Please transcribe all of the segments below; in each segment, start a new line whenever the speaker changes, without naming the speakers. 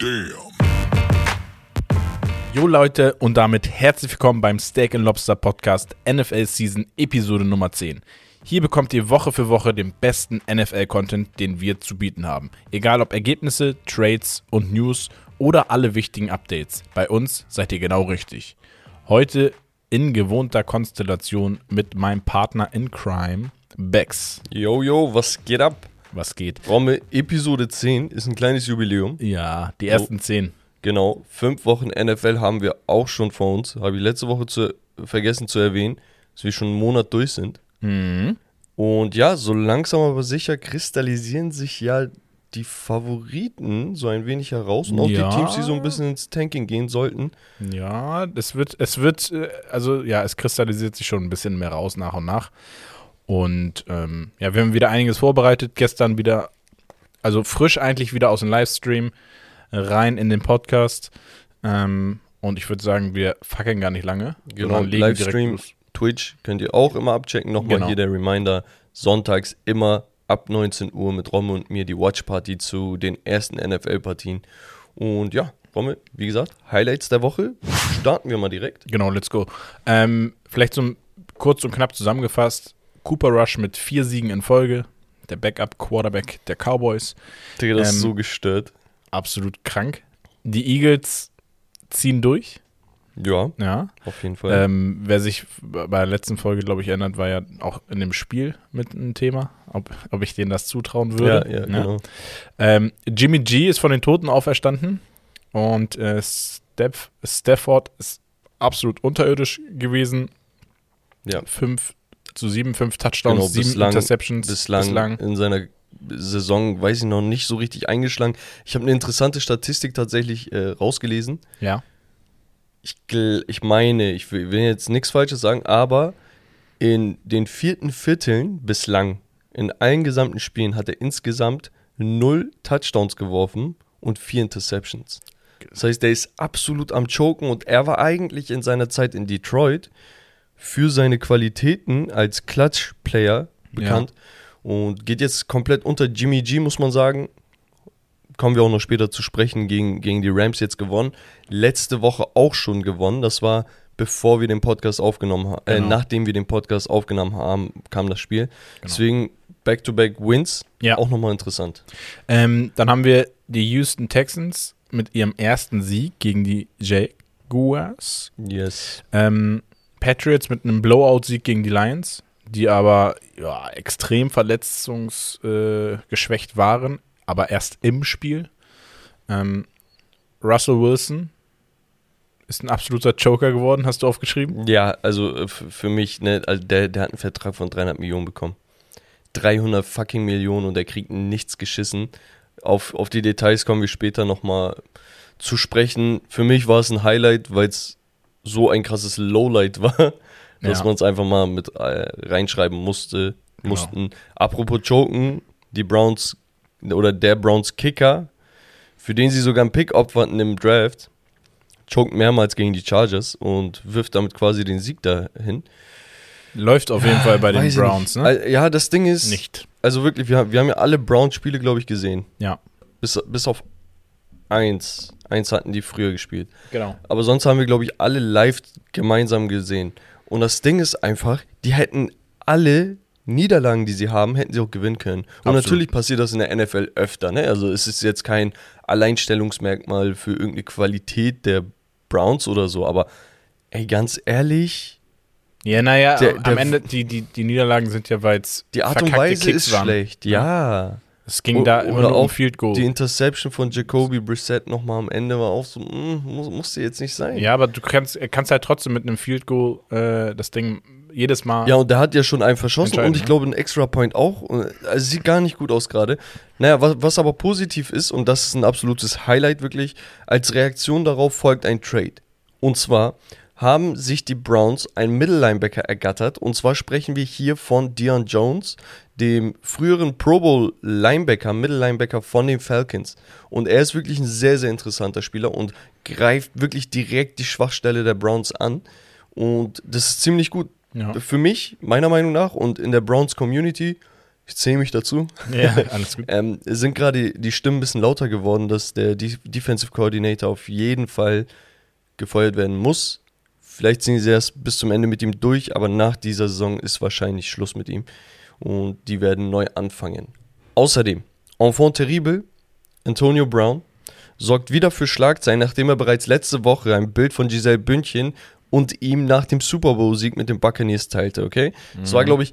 Damn.
Jo Leute und damit herzlich willkommen beim Steak Lobster Podcast NFL Season Episode Nummer 10. Hier bekommt ihr Woche für Woche den besten NFL-Content, den wir zu bieten haben. Egal ob Ergebnisse, Trades und News oder alle wichtigen Updates. Bei uns seid ihr genau richtig. Heute in gewohnter Konstellation mit meinem Partner in Crime, Bex.
Yo, yo, was geht ab?
Was geht?
Romme, Episode 10 ist ein kleines Jubiläum.
Ja, die ersten zehn.
Genau, fünf Wochen NFL haben wir auch schon vor uns. Habe ich letzte Woche zu, vergessen zu erwähnen, dass wir schon einen Monat durch sind.
Mhm.
Und ja, so langsam aber sicher kristallisieren sich ja die Favoriten so ein wenig heraus und auch
Ja.
die Teams, die so ein bisschen ins Tanking gehen sollten.
Ja, es wird, es wird, äh, also ja, es kristallisiert sich schon ein bisschen mehr raus nach und nach. Und ähm, ja, wir haben wieder einiges vorbereitet. Gestern wieder, also frisch eigentlich wieder aus dem Livestream rein in den Podcast. Ähm, und ich würde sagen, wir fackeln gar nicht lange.
Genau, Livestream. Twitch könnt ihr auch immer abchecken. Nochmal
Genau.
hier der Reminder, sonntags immer ab 19 Uhr mit Romme und mir die Watchparty zu den ersten NFL-Partien. Und ja, Romme, wie gesagt, Highlights der Woche. Starten wir mal direkt.
Genau, let's go. Ähm, vielleicht so kurz und knapp zusammengefasst: Cooper Rush mit vier Siegen in Folge. Der Backup-Quarterback der Cowboys.
Digga, das ist
Ähm,
so gestört.
Absolut krank. Die Eagles ziehen durch.
Ja,
Ja.
auf jeden Fall.
Ähm, wer sich bei der letzten Folge, glaube ich, erinnert, war ja auch in dem Spiel mit einem Thema, ob, ob ich denen das zutrauen
ja,
würde.
ja, genau.
Ähm, Jimmy G ist von den Toten auferstanden und äh, Steph, Stafford ist absolut unterirdisch gewesen.
Ja.
Fünf zu sieben, fünf Touchdowns,
Genau,
sieben
bislang-
Interceptions.
Bislang, in seiner Saison, weiß ich noch, nicht so richtig eingeschlagen. Ich habe eine interessante Statistik tatsächlich äh, rausgelesen.
Ja.
ich, ich meine, ich will, will jetzt nichts Falsches sagen, aber in den vierten Vierteln bislang, in allen gesamten Spielen, hat er insgesamt null Touchdowns geworfen und vier Interceptions. Das heißt, er ist absolut am Choken und er war eigentlich in seiner Zeit in Detroit für seine Qualitäten als Clutch-Player bekannt und geht jetzt komplett unter Jimmy G, muss man sagen. Kommen wir auch noch später zu sprechen, gegen, gegen die Rams jetzt gewonnen. Letzte Woche auch schon gewonnen. Das war bevor wir den Podcast aufgenommen haben. Äh,
Genau.
nachdem wir den Podcast aufgenommen haben, kam das Spiel. Deswegen Back-to-Back Wins.
Ja.
Auch nochmal interessant.
Ähm, dann haben wir die Houston Texans mit ihrem ersten Sieg gegen die Jaguars.
Yes.
Ähm, Patriots mit einem Blowout-Sieg gegen die Lions, die aber ja, extrem verletzungsgeschwächt äh, waren, aber erst im Spiel. Ähm, Russell Wilson ist ein absoluter Joker geworden, hast du aufgeschrieben?
Ja, also äh, für mich, ne, also der, der hat einen Vertrag von 300 Millionen bekommen. 300 fucking Millionen und er kriegt nichts geschissen. Auf, auf die Details kommen wir später nochmal zu sprechen. Für mich war es ein Highlight, weil es so ein krasses Lowlight war, dass
Ja.
man es einfach mal mit äh, reinschreiben musste.
Genau.
Mussten. Apropos Choken, die Browns oder der Browns Kicker, für den sie sogar einen Pick opferten im Draft, choked mehrmals gegen die Chargers und wirft damit quasi den Sieg dahin.
Läuft auf jeden Fall bei den Browns,
nicht.
ne?
Ja, das Ding ist,
Nicht.
also wirklich, wir, haben- wir haben ja alle Browns-Spiele, glaube ich, gesehen.
Ja,
Bis, bis auf eins. Eins hatten die früher gespielt.
genau.
Aber sonst haben wir, glaube ich, alle live gemeinsam gesehen. Und das Ding ist einfach, die hätten alle Niederlagen, die sie haben, hätten sie auch gewinnen können. Und
Absolut.
natürlich passiert das in der NFL öfter. Ne? Also es ist jetzt kein Alleinstellungsmerkmal für irgendeine Qualität der Browns oder so. Aber ey, ganz ehrlich,
Ja, naja, am Ende, die, die, die Niederlagen sind ja, weil es
die Art und Weise ist schlecht. Ja.
Es ging da
O-
immer
oder
nur um Field Goal.
Die Interception von Jacoby Brissett nochmal am Ende war auch so, mm, muss, musste jetzt nicht sein.
Ja, aber du kannst, kannst halt trotzdem mit einem Field Goal äh, das Ding jedes Mal.
Ja, und der hat ja schon einen verschossen und ich glaube einen Extra Point auch. Also sieht gar nicht gut aus gerade. Naja, was, was aber positiv ist, und das ist ein absolutes Highlight wirklich, als Reaktion darauf folgt ein Trade. Und zwar haben sich die Browns einen Mittellinebacker ergattert. Und zwar sprechen wir hier von Dion Jones, dem früheren Pro Bowl Linebacker, Mittellinebacker von den Falcons. Und er ist wirklich ein sehr, sehr interessanter Spieler und greift wirklich direkt die Schwachstelle der Browns an. Und das ist ziemlich gut.
Ja.
Für mich, meiner Meinung nach und in der Browns Community, ich zähle mich dazu,
Ja, alles gut.
ähm, sind gerade die Stimmen ein bisschen lauter geworden, dass der De Defensive Coordinator auf jeden Fall gefeuert werden muss. Vielleicht sind sie erst bis zum Ende mit ihm durch, aber nach dieser Saison ist wahrscheinlich Schluss mit ihm. Und die werden neu anfangen. Außerdem, Enfant terrible, Antonio Brown, sorgt wieder für Schlagzeilen, nachdem er bereits letzte Woche ein Bild von Giselle Bündchen und ihm nach dem Super Bowl-Sieg mit den Buccaneers teilte, okay? Das war, glaube ich,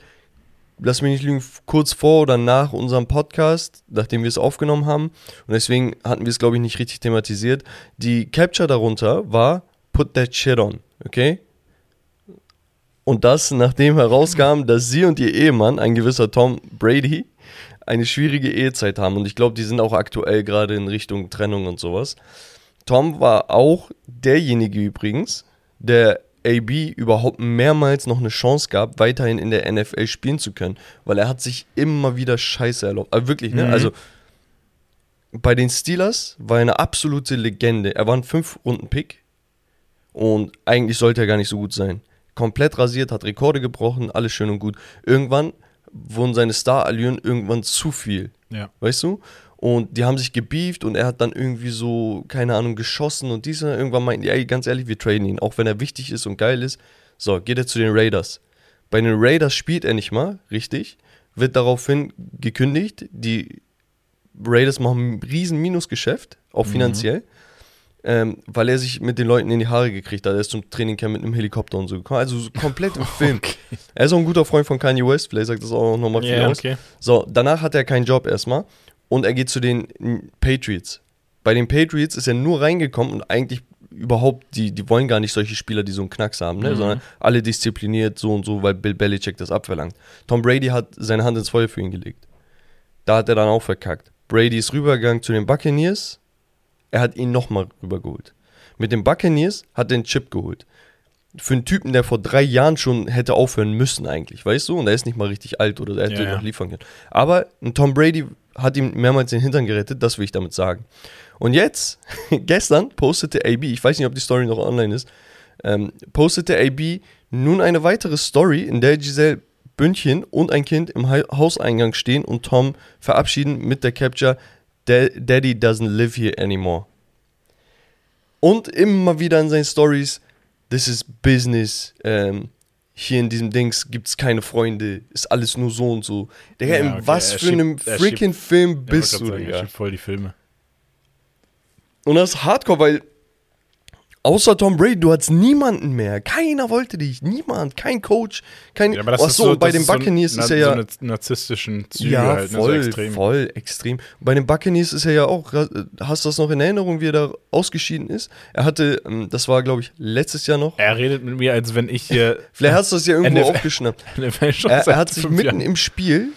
lass mich nicht lügen, kurz vor oder nach unserem Podcast, nachdem wir es aufgenommen haben. Und deswegen hatten wir es, glaube ich, nicht richtig thematisiert. Die Capture darunter war Put that shit on, okay? Und das, nachdem herauskam, dass sie und ihr Ehemann, ein gewisser Tom Brady, eine schwierige Ehezeit haben. Und ich glaube, die sind auch aktuell gerade in Richtung Trennung und sowas. Tom war auch derjenige übrigens, der AB überhaupt mehrmals noch eine Chance gab, weiterhin in der NFL spielen zu können, weil er hat sich immer wieder Scheiße erlaubt. Aber wirklich, ne?
Mhm.
Also bei den Steelers war er eine absolute Legende. Er war ein Fünf-Runden-Pick und eigentlich sollte er gar nicht so gut sein. Komplett rasiert, hat Rekorde gebrochen, alles schön und gut. Irgendwann wurden seine Star-Allüren irgendwann zu viel.
Ja.
Weißt du? Und die haben sich gebieft und er hat dann irgendwie so, keine Ahnung, geschossen und dieser irgendwann meinten die, ey, ganz ehrlich, wir traden ihn, auch wenn er wichtig ist und geil ist. So, geht er zu den Raiders. Bei den Raiders spielt er nicht mal, richtig, wird daraufhin gekündigt. Die Raiders machen ein riesen Minusgeschäft, auch finanziell, ähm, weil er sich mit den Leuten in die Haare gekriegt hat. Er ist zum Trainingcamp mit einem Helikopter und so gekommen. Also so komplett im Film.
Okay.
Er ist auch ein guter Freund von Kanye West, vielleicht sagt das auch nochmal viel
Ja,
aus.
okay.
So, danach hat er keinen Job erstmal und er geht zu den Patriots. Bei den Patriots ist er nur reingekommen und eigentlich überhaupt, die, die wollen gar nicht solche Spieler, die so einen Knacks haben, ne?
Mhm.
sondern alle diszipliniert, so und so, weil Bill Belichick das abverlangt. Tom Brady hat seine Hand ins Feuer für ihn gelegt. Da hat er dann auch verkackt. Brady ist rübergegangen zu den Buccaneers, er hat ihn nochmal rübergeholt. Mit den Buccaneers hat er einen Chip geholt. Für einen Typen, der vor drei Jahren schon hätte aufhören müssen eigentlich, weißt du? Und er ist nicht mal richtig alt oder er hätte
Ja, ja.
noch liefern können. Aber ein Tom Brady hat ihm mehrmals den Hintern gerettet, das will ich damit sagen. Und jetzt, gestern postete AB, ich weiß nicht, ob die Story noch online ist, ähm, postete AB nun eine weitere Story, in der Giselle Bündchen und ein Kind im Hauseingang stehen und Tom verabschieden mit der Capture "Da- Daddy doesn't live here anymore. Und immer wieder in seinen Stories, this is business, ähm, hier in diesem Dings gibt es keine Freunde, ist alles nur so und so. Digga,
Ja,
in
okay,
was
er
für einem
er
freaking Film bist
ja,
du,
sagen,
Digga?
ich voll die Filme.
Und das ist Hardcore, weil außer Tom Brady, du hattest niemanden mehr. Keiner wollte dich. Niemand. Kein Coach. Kein.
Ja, aber das
Ach
ist
so,
so,
bei den
so
Buccaneers
na-
ist er
so
ja.
eine narzisstischen Züge
ja,
halt, ne, so
voll,
extrem.
voll, extrem. Bei den Buccaneers ist er ja auch, hast du das noch in Erinnerung, wie er da ausgeschieden ist? Er hatte, ähm, das war glaube ich letztes Jahr noch.
Er redet mit mir, als wenn ich hier
Vielleicht hast du das ja irgendwo
NFL
aufgeschnappt.
NFL schon
Er, er hat sich mitten
Jahren-
im Spiel,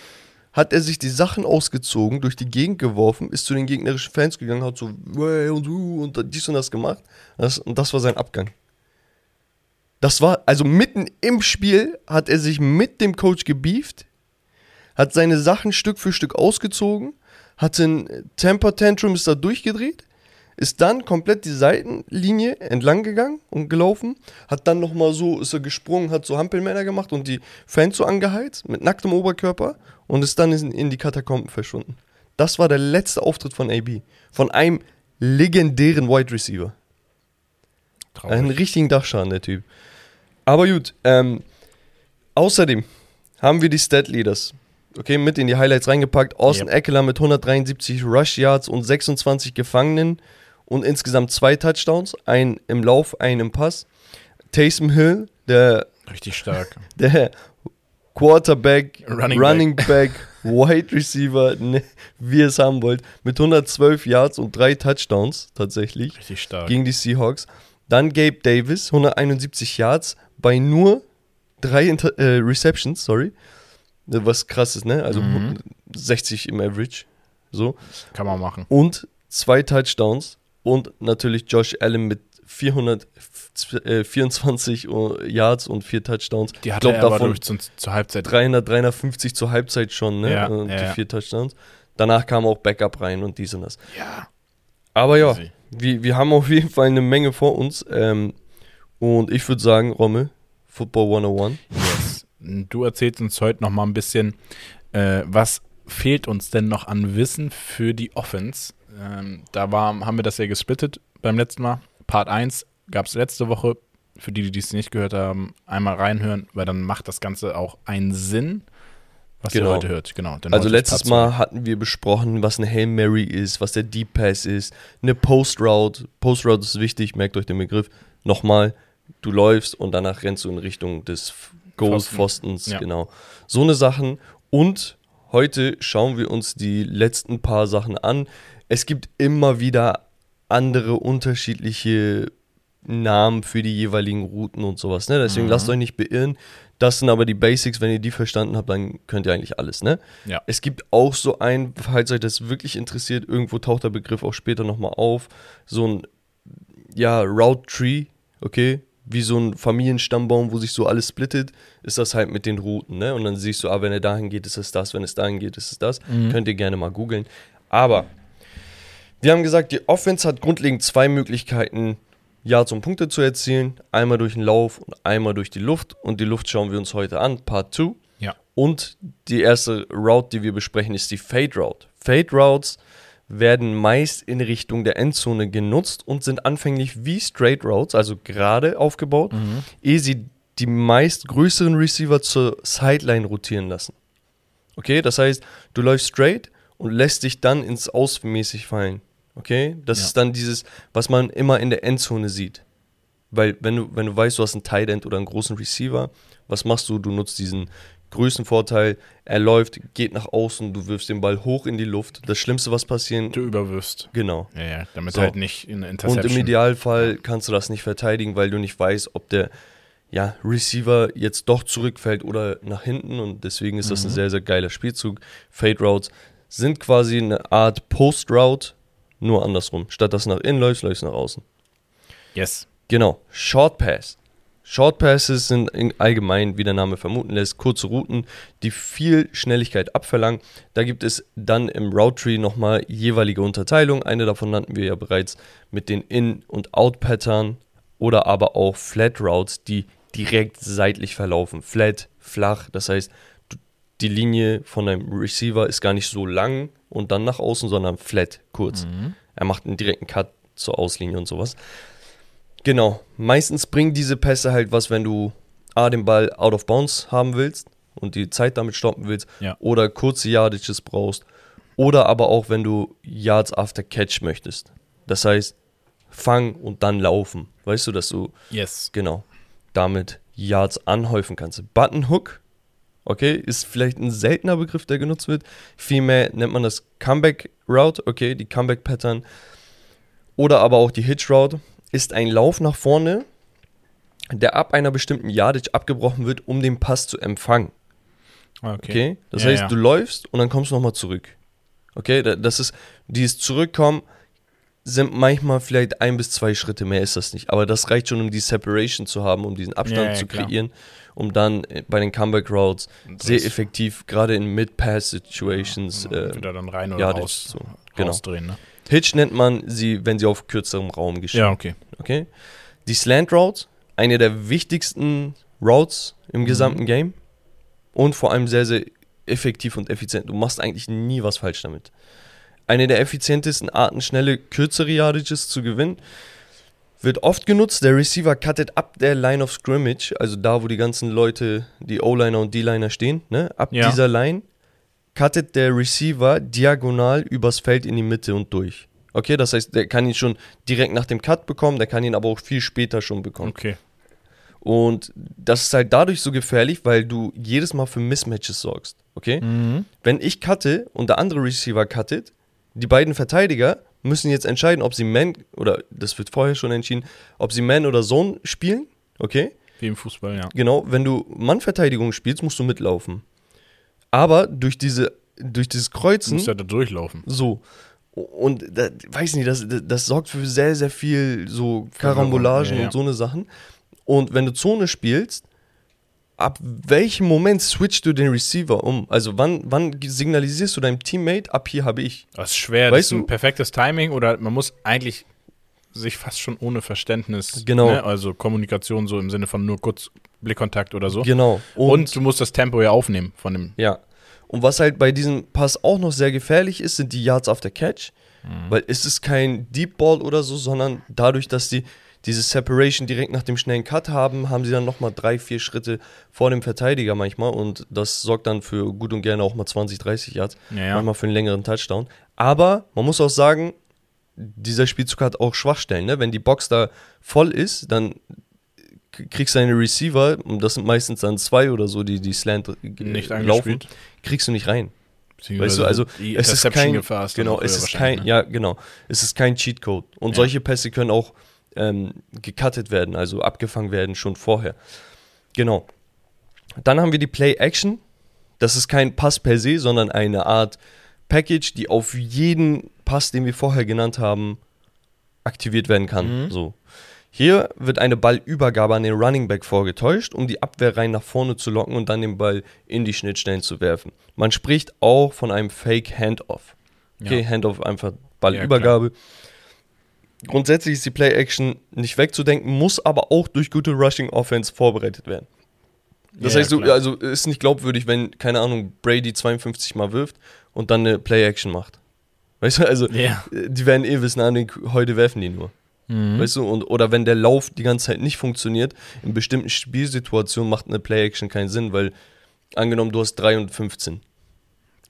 hat er sich die Sachen ausgezogen, durch die Gegend geworfen, ist zu den gegnerischen Fans gegangen, hat so und und dies und das gemacht. Das, und das war sein Abgang. Das war, also mitten im Spiel hat er sich mit dem Coach gebieft, hat seine Sachen Stück für Stück ausgezogen, hatte ein Temper Tantrum, ist da durchgedreht, ist dann komplett die Seitenlinie entlang gegangen und gelaufen, hat dann nochmal so, ist er gesprungen, hat so Hampelmänner gemacht und die Fans so angeheizt mit nacktem Oberkörper und ist dann in, in die Katakomben verschwunden. Das war der letzte Auftritt von AB. Von einem legendären Wide Receiver.
Traurig.
Einen richtigen Dachschaden, der Typ. Aber gut, ähm, außerdem haben wir die Stat Leaders, okay, mit in die Highlights reingepackt. Austin
Yep.
Eckler mit 173 Rush Yards und 26 Gefangenen und insgesamt zwei Touchdowns, einen im Lauf, einen im Pass. Taysom Hill, der,
Richtig stark.
der Quarterback,
Running
Running, Back, Wide Receiver, ne, wie ihr es haben wollt, mit 112 Yards und drei Touchdowns tatsächlich
Richtig stark.
gegen die Seahawks. Dann Gabe Davis, 171 Yards bei nur drei Inter äh, Receptions, sorry. Was krass ist, ne? Also
Mhm.
60 im Average. So.
Kann man machen.
Und zwei Touchdowns. Und natürlich Josh Allen mit 424 Yards und vier Touchdowns.
Die
Ich
hatte
glaub,
er aber
davon
durch zu, zur Halbzeit.
300, 350 zur Halbzeit schon, ne?
Ja,
und
ja,
die vier Touchdowns. Danach kam auch Backup rein und dies und das.
Ja.
Aber ja,
Easy.
wir, wir haben auf jeden Fall eine Menge vor uns. Ähm, und ich würde sagen, Rommel, Football 101.
Yes. Du erzählst uns heute noch mal ein bisschen Äh, was fehlt uns denn noch an Wissen für die Offense? Ähm, da war, haben wir das ja gesplittet beim letzten Mal. Part 1 gab es letzte Woche. Für die, die es nicht gehört haben, einmal reinhören, weil dann macht das Ganze auch einen Sinn, was
Genau.
ihr heute hört. Genau.
Also letztes. Mal hatten wir besprochen, was eine Hail Mary ist, was der Deep Pass ist, eine Post Route. Post Route ist wichtig, merkt euch den Begriff. Nochmal, du läufst und danach rennst du in Richtung des Goals,
Pfosten.
Pfostens,
Ja.
genau. So eine Sachen. Und heute schauen wir uns die letzten paar Sachen an. Es gibt immer wieder andere unterschiedliche Namen für die jeweiligen Routen und sowas. Ne? Deswegen
Mhm.
lasst euch nicht beirren. Das sind aber die Basics. Wenn ihr die verstanden habt, dann könnt ihr eigentlich alles. Ne?
Ja.
Es gibt auch so ein, falls euch das wirklich interessiert, irgendwo taucht der Begriff auch später nochmal auf, so ein, ja, Route Tree, okay, wie so ein Familienstammbaum, wo sich so alles splittet, ist das halt mit den Routen, ne? Und dann siehst du, ah, wenn er dahin geht, ist es das, wenn es dahin geht, ist es das. Könnt ihr gerne mal googeln. Aber wir haben gesagt, die Offense hat grundlegend zwei Möglichkeiten, Yards und Punkte zu erzielen. Einmal durch den Lauf und einmal durch die Luft. Und die Luft schauen wir uns heute an, Part 2.
Ja.
Und die erste Route, die wir besprechen, ist die Fade Route. Fade Routes werden meist in Richtung der Endzone genutzt und sind anfänglich wie Straight Routes, also gerade aufgebaut, ehe sie die meist größeren Receiver zur Sideline rotieren lassen. Okay, das heißt, du läufst straight und lässt dich dann ins Ausmäßig fallen. Okay, das
Ja.
ist dann dieses, was man immer in der Endzone sieht. Weil, wenn du, wenn du weißt, du hast einen Tight End oder einen großen Receiver, was machst du? Du nutzt diesen Größenvorteil. Er läuft, geht nach außen, du wirfst den Ball hoch in die Luft. Das Schlimmste, was passieren,
Du überwirfst.
genau.
Ja, ja, damit
So.
halt nicht in eine
Und
Interception.
im Idealfall kannst du das nicht verteidigen, weil du nicht weißt, ob der ja, Receiver jetzt doch zurückfällt oder nach hinten. Und deswegen ist das ein sehr, sehr geiler Spielzug. Fade Routes sind quasi eine Art Post Route, nur andersrum. Statt dass du nach innen läufst, läufst du nach außen.
Yes.
Genau. Short Pass. Short Passes sind in allgemein, wie der Name vermuten lässt, kurze Routen, die viel Schnelligkeit abverlangen. Da gibt es dann im Route Tree nochmal jeweilige Unterteilungen. Eine davon nannten wir ja bereits mit den In- und Out-Pattern oder aber auch Flat Routes, die direkt seitlich verlaufen. Flat, flach, das heißt, die Linie von deinem Receiver ist gar nicht so lang und dann nach außen, sondern flat, kurz. Er macht einen direkten Cut zur Auslinie und sowas. Genau. Meistens bringen diese Pässe halt was, wenn du A, den Ball out of bounds haben willst und die Zeit damit stoppen willst
Ja.
oder kurze Yardages brauchst oder aber auch, wenn du Yards after Catch möchtest. Das heißt, fang und dann laufen. Weißt du, dass du
Yes.
genau damit Yards anhäufen kannst. Button Hook, okay, ist vielleicht ein seltener Begriff, der genutzt wird. Vielmehr nennt man das Comeback Route, okay, die Comeback Pattern. Oder aber auch die Hitch Route ist ein Lauf nach vorne, der ab einer bestimmten Yardage abgebrochen wird, um den Pass zu empfangen.
Okay.
Okay? Das
Ja,
heißt,
ja.
du läufst und dann kommst du nochmal zurück. Okay? Da- Das ist, dieses Zurückkommen sind manchmal vielleicht ein bis zwei Schritte, mehr ist das nicht. Aber das reicht schon, um die Separation zu haben, um diesen Abstand
Ja, ja,
zu
klar.
kreieren, um dann äh, bei den Comeback Routes sehr effektiv, gerade in Mid-Pass-Situations, äh,
wieder dann rein oder
ja,
raus,
so, genau.
rausdrehen. Ne?
Hitch nennt man sie, wenn sie auf kürzerem Raum geschehen.
Ja, okay.
Okay? Die Slant Route, eine der wichtigsten Routes im gesamten Game und vor allem sehr, sehr effektiv und effizient. Du machst eigentlich nie was falsch damit. Eine der effizientesten Arten, schnelle, kürzere Yardages zu gewinnen, wird oft genutzt. Der Receiver cuttet ab der Line of Scrimmage, also da, wo die ganzen Leute, die O-Liner und D-Liner stehen, ne? ab
Ja.
dieser Line cuttet der Receiver diagonal übers Feld in die Mitte und durch. Okay, das heißt, der kann ihn schon direkt nach dem Cut bekommen, der kann ihn aber auch viel später schon bekommen.
Okay.
Und das ist halt dadurch so gefährlich, weil du jedes Mal für Mismatches sorgst. Okay?
Mhm.
Wenn ich cutte und der andere Receiver cuttet, die beiden Verteidiger müssen jetzt entscheiden, ob sie Man, oder das wird vorher schon entschieden, ob sie Man oder Zone spielen. Okay?
Wie im Fußball, ja.
Genau, wenn du Mannverteidigung spielst, musst du mitlaufen. Aber durch diese, durch dieses
Du
Kreuzen,
musst ja da durchlaufen.
so. Und da, weiß nicht, das, das, das sorgt für sehr, sehr viel so Karambolagen
ja, ja.
und so eine Sachen. Und wenn du Zone spielst, ab welchem Moment switchst du den Receiver um? Also wann, wann signalisierst du deinem Teammate, ab hier habe ich.
Das ist schwer.
Weißt
das ist ein
du-
perfektes Timing oder man muss eigentlich sich fast schon ohne Verständnis,
Genau.
ne? also Kommunikation so im Sinne von nur kurz Blickkontakt oder so.
Genau.
Und, du musst das Tempo ja aufnehmen von dem.
Ja. Und was halt bei diesem Pass auch noch sehr gefährlich ist, sind die Yards after Catch.
Mhm.
Weil es ist kein Deep Ball oder so, sondern dadurch, dass die diese Separation direkt nach dem schnellen Cut haben, haben sie dann nochmal drei, vier Schritte vor dem Verteidiger manchmal und das sorgt dann für gut und gerne auch mal 20, 30 Yards,
Ja, ja.
manchmal für einen längeren Touchdown. Aber man muss auch sagen, dieser Spielzug hat auch Schwachstellen. Ne? Wenn die Box da voll ist, dann kriegst du deine Receiver, und das sind meistens dann zwei oder so, die die Slant
Nicht
laufen, kriegst du nicht rein. Weißt du, also es ist kein,
ist
genau, es ist kein,
ne?
ja genau, es ist kein Cheatcode und
Ja.
solche Pässe können auch ähm, gecuttet werden, also abgefangen werden schon vorher. Genau. Dann haben wir die Play Action. Das ist kein Pass per se, sondern eine Art Package, die auf jeden Pass, den wir vorher genannt haben, aktiviert werden kann.
Mhm.
So. Hier wird eine Ballübergabe an den Running Back vorgetäuscht, um die Abwehr rein nach vorne zu locken und dann den Ball in die Schnittstellen zu werfen. Man spricht auch von einem Fake Handoff. Okay,
Ja.
Handoff einfach Ballübergabe. Grundsätzlich ist die Play-Action nicht wegzudenken, muss aber auch durch gute Rushing-Offense vorbereitet werden. Das
Ja,
heißt, du, also ist nicht glaubwürdig, wenn, keine Ahnung, Brady 52 Mal wirft und dann eine Play-Action macht. Weißt du, also
Ja.
äh, die werden eh wissen, ah, nee, heute werfen die nur.
Mhm.
Weißt du, und, oder wenn der Lauf die ganze Zeit nicht funktioniert, in bestimmten Spielsituationen macht eine Play-Action keinen Sinn, weil angenommen, du hast 3 und 15.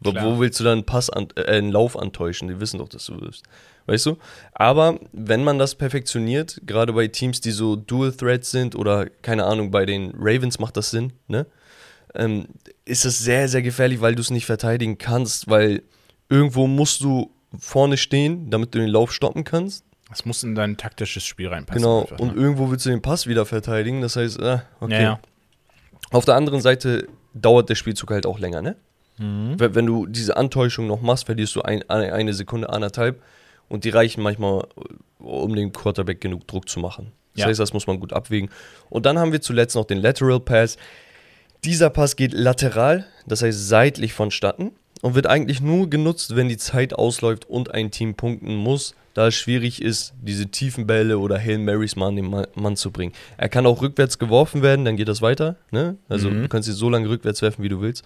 Wo,
Klar.
wo willst du dann einen Pass an, äh, einen Lauf antäuschen? Die wissen doch, dass du wirst. Weißt du? Aber wenn man das perfektioniert, gerade bei Teams, die so Dual Threats sind oder keine Ahnung, bei den Ravens macht das Sinn, ne? Ähm, ist es sehr, sehr gefährlich, weil du es nicht verteidigen kannst, weil irgendwo musst du vorne stehen, damit du den Lauf stoppen kannst.
Das muss in dein taktisches Spiel reinpassen.
Genau,
einfach,
und
ne?
irgendwo willst du den Pass wieder verteidigen. Das heißt, äh, okay.
Ja, ja.
Auf der anderen Seite dauert der Spielzug halt auch länger, ne?
Mhm.
Wenn, du diese Antäuschung noch machst, verlierst du ein, eine Sekunde, anderthalb. Und die reichen manchmal, um dem Quarterback genug Druck zu machen. Das
Ja.
heißt, das muss man gut abwägen. Und dann haben wir zuletzt noch den Lateral Pass. Dieser Pass geht lateral, das heißt seitlich vonstatten und wird eigentlich nur genutzt, wenn die Zeit ausläuft und ein Team punkten muss, da es schwierig ist, diese tiefen Bälle oder Hail Marys mal an den Ma- Mann zu bringen. Er kann auch rückwärts geworfen werden, dann geht das weiter. Ne? Also
Mhm.
du kannst sie so lange rückwärts werfen, wie du willst.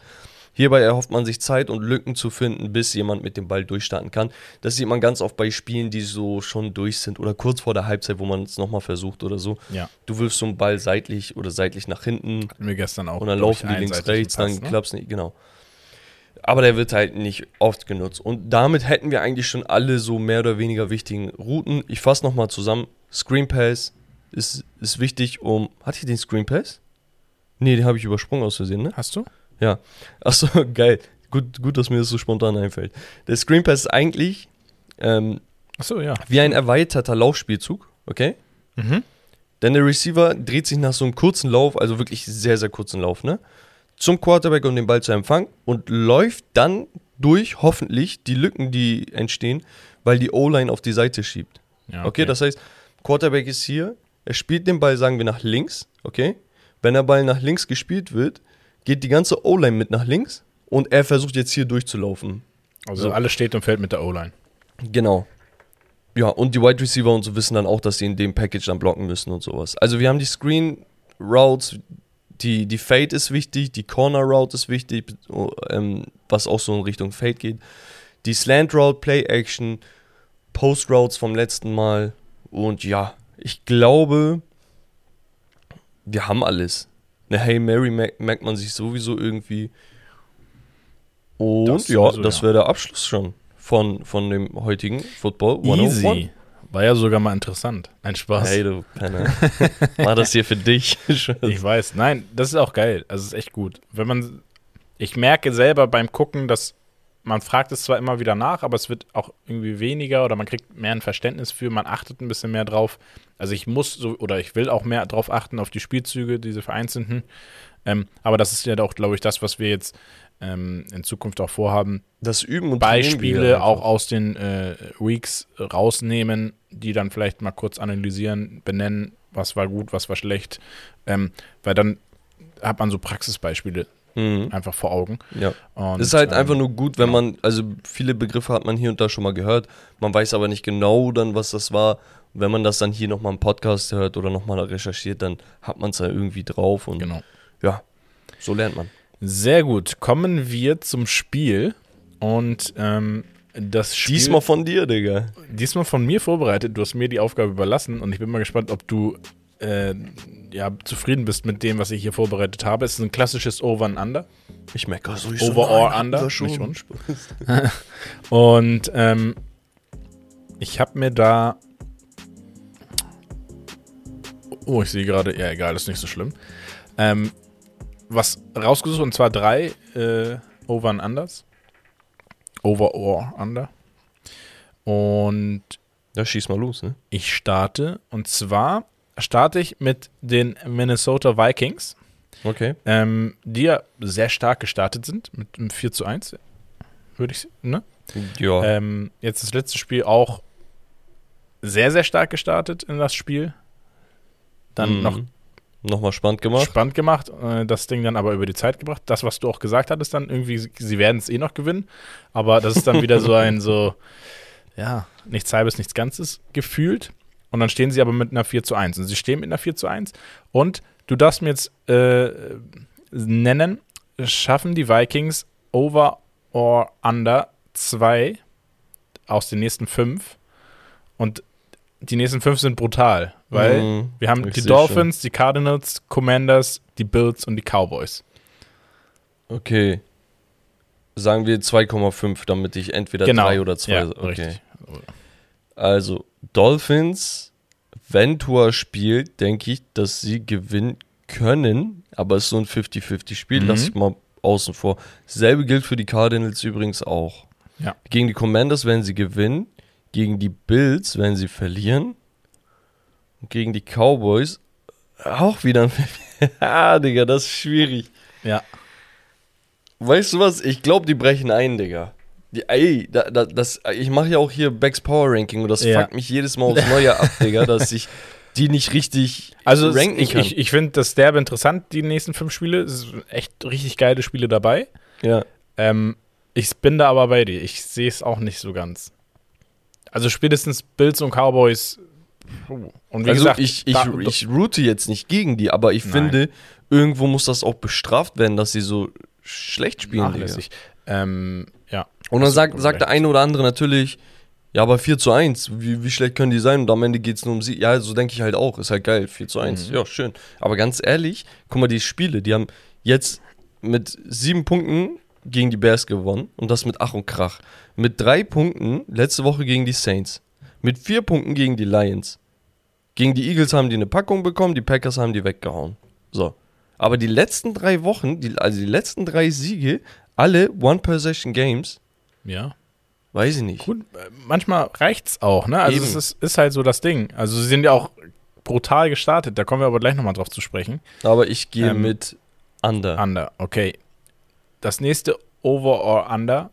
Hierbei erhofft man sich Zeit und Lücken zu finden, bis jemand mit dem Ball durchstarten kann. Das sieht man ganz oft bei Spielen, die so schon durch sind oder kurz vor der Halbzeit, wo man es nochmal versucht oder so.
ja.
Du wirfst so einen Ball seitlich oder seitlich nach hinten
Hatten wir gestern auch.
und dann laufen die links, rechts,
Pass,
dann
ne?
klappt's nicht, genau. Aber der wird halt nicht oft genutzt. Und damit hätten wir eigentlich schon alle so mehr oder weniger wichtigen Routen. Ich fasse nochmal zusammen. Screen Pass ist, ist wichtig, um. Hatte ich den Screen Pass? Nee, den habe ich übersprungen aus Versehen, ne?
Hast du?
Ja. Achso, geil. Gut, gut, dass mir das so spontan einfällt. Der Screen Pass ist eigentlich ähm,
Achso, ja.
wie ein erweiterter Laufspielzug, okay?
Mhm.
Denn der Receiver dreht sich nach so einem kurzen Lauf, also wirklich sehr, sehr kurzen Lauf, ne? Zum Quarterback, um den Ball zu empfangen und läuft dann durch, hoffentlich, die Lücken, die entstehen, weil die O-Line auf die Seite schiebt.
ja
Okay, das heißt, Quarterback ist hier, er spielt den Ball, sagen wir, nach links, okay? Wenn der Ball nach links gespielt wird, geht die ganze O-Line mit nach links und er versucht jetzt hier durchzulaufen.
Also
so.
alles steht und fällt mit der O-Line.
Genau. Ja, und die Wide Receiver und so wissen dann auch, dass sie in dem Package dann blocken müssen und sowas. Also wir haben die Screen Routes, die, die Fade ist wichtig, die Corner Route ist wichtig, oh, ähm, was auch so in Richtung Fade geht. Die Slant Route, Play Action, Post Routes vom letzten Mal. Und ja, ich glaube, wir haben alles. Eine Hey Mary merkt, man sich sowieso irgendwie. Und
Das
ja,
sowieso,
das wäre der Abschluss schon von, von dem heutigen Football 101.
Easy. War ja sogar mal interessant. Ein Spaß.
Hey, du Penner. War das hier für dich?
Ich weiß. Nein, das ist auch geil. Also es ist echt gut. Wenn man. Ich merke selber beim Gucken, dass man fragt es zwar immer wieder nach, aber es wird auch irgendwie weniger oder man kriegt mehr ein Verständnis für, man achtet ein bisschen mehr drauf. Also ich muss so oder ich will auch mehr drauf achten, auf die Spielzüge, diese vereinzelten. Ähm, aber das ist ja auch, glaube ich, das, was wir jetzt ähm, in Zukunft auch vorhaben,
das Üben und
Beispiele auch aus den äh, Weeks rausnehmen, die dann vielleicht mal kurz analysieren, benennen, was war gut, was war schlecht. Ähm, weil dann hat man so Praxisbeispiele
Mhm.
einfach vor Augen.
Ja.
Und,
Es ist halt
ähm,
einfach nur gut, wenn man, also viele Begriffe hat man hier und da schon mal gehört, man weiß aber nicht genau dann, was das war. Wenn man das dann hier nochmal im Podcast hört oder nochmal recherchiert, dann hat man es ja irgendwie drauf und
Genau.
ja, so lernt man.
Sehr gut. Kommen wir zum Spiel. Und ähm, das Spiel.
Diesmal von dir, Digga.
Diesmal von mir vorbereitet. Du hast mir die Aufgabe überlassen und ich bin mal gespannt, ob du äh, ja, zufrieden bist mit dem, was ich hier vorbereitet habe. Es ist ein klassisches Over and Under.
Ich merke so,
Over or Under. Nicht und. und ähm, ich habe mir da. Oh, ich sehe gerade. Ja, egal, ist nicht so schlimm. Ähm, was rausgesucht und zwar drei äh, Over and Unders. Over or Under. Und.
Ja, schieß mal los, ne?
Ich starte und zwar starte ich mit den Minnesota Vikings.
Okay.
Ähm, die ja sehr stark gestartet sind mit einem 4 zu 1. Würde ich, ne?
Ja.
Ähm, jetzt das letzte Spiel auch sehr, sehr stark gestartet in das Spiel. Dann
Mhm.
noch
Nochmal spannend gemacht.
spannend gemacht, äh, das Ding dann aber über die Zeit gebracht. Das, was du auch gesagt hattest, dann irgendwie, sie- werden es eh noch gewinnen. Aber das ist dann wieder so ein so, ja, nichts halbes, nichts Ganzes gefühlt. Und dann stehen sie aber mit einer 4 zu 1. Und sie stehen mit einer 4 zu 1. Und du darfst mir jetzt äh, nennen, schaffen die Vikings over or under 2 aus den nächsten fünf. Und die nächsten fünf sind brutal, weil
Mhm.
wir haben die Dolphins, die Cardinals, Commanders, die Bills und die Cowboys.
Okay. Sagen wir 2,5, damit ich entweder
genau.
3 oder 2.
Ja,
okay.
richtig.
Also, Dolphins, wenn Tua spielt, denke ich, dass sie gewinnen können, aber es ist so ein 50-50-Spiel,
Mhm.
lasse ich mal außen vor. Selbe gilt für die Cardinals übrigens auch.
Ja.
Gegen die Commanders werden sie gewinnen, gegen die Bills werden sie verlieren gegen die Cowboys auch wieder ein Ah, Digga, das ist schwierig.
Ja.
Weißt du was? Ich glaube, die brechen ein, Digga. Die, ey, da, da, das, ich mache ja auch hier Becks Power Ranking und das
Ja.
fuckt mich jedes Mal aufs Neue ab, Digga, dass ich die nicht richtig
Also
ranken
ich,
kann.
ich, ich finde das derbe interessant, die nächsten fünf Spiele. Es sind echt richtig geile Spiele dabei.
ja.
Ähm, ich bin da aber bei dir. Ich sehe es auch nicht so ganz. Also spätestens Bills und Cowboys. Und wie
also
gesagt,
ich, ich, ich route jetzt nicht gegen die, aber ich
Nein.
finde, irgendwo muss das auch bestraft werden, dass sie so schlecht spielen,
nachlässig. Ähm, ja.
Und dann sagt, sagt der eine oder andere natürlich, ja, aber 4 zu 1, wie, wie schlecht können die sein? Und am Ende geht es nur um sie. Ja, so denke ich halt auch. Ist halt geil, 4 zu 1.
Mhm.
Ja, schön. Aber ganz ehrlich, guck mal, die Spiele, die haben jetzt mit sieben Punkten gegen die Bears gewonnen und das mit Ach und Krach. Mit drei Punkten letzte Woche gegen die Saints. Mit vier Punkten gegen die Lions. Gegen die Eagles haben die eine Packung bekommen, die Packers haben die weggehauen. So. Aber die letzten drei Wochen, die, also die letzten drei Siege, alle One-Possession-Games,
Ja.
weiß ich nicht.
Gut, manchmal reicht's auch, ne? Also
Eben.
es ist, ist halt so das Ding. Also sie sind ja auch brutal gestartet, da kommen wir aber gleich nochmal drauf zu sprechen.
Aber ich gehe
Ähm,
mit Under.
Under, okay. Das nächste Over or Under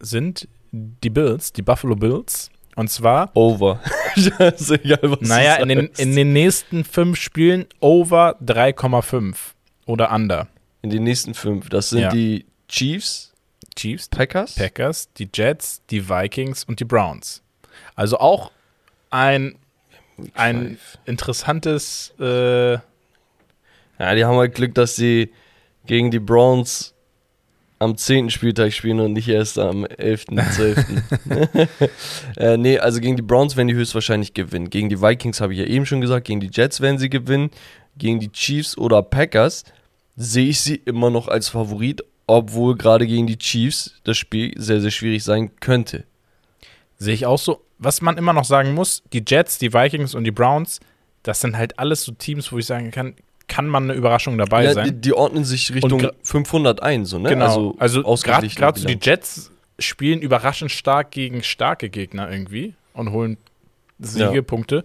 sind die Bills, die Buffalo Bills. Und zwar,
Over. ist egal, was
naja, in den, in den nächsten fünf Spielen Over 3,5 oder Under.
in den nächsten fünf. Das sind
Ja.
die Chiefs,
Chiefs,
Packers.
Packers, die Jets, die Vikings und die Browns. Also auch ein, ein interessantes äh,
Ja, die haben halt Glück, dass sie gegen die Browns am 10. Spieltag spielen und nicht erst am 11.12. äh, nee, also gegen die Browns werden die höchstwahrscheinlich gewinnen. Gegen die Vikings habe ich ja eben schon gesagt, gegen die Jets werden sie gewinnen. Gegen die Chiefs oder Packers sehe ich sie immer noch als Favorit, obwohl gerade gegen die Chiefs das Spiel sehr, sehr schwierig sein könnte.
Sehe ich auch so. Was man immer noch sagen muss, die Jets, die Vikings und die Browns, das sind halt alles so Teams, wo ich sagen kann, kann man eine Überraschung dabei
Ja, die,
sein.
die ordnen sich Richtung
gra-
501, so, ne?
Genau. Also, gerade
ausgeglichene
gerade so die. Jets spielen überraschend stark gegen starke Gegner irgendwie und holen Siege,
Ja.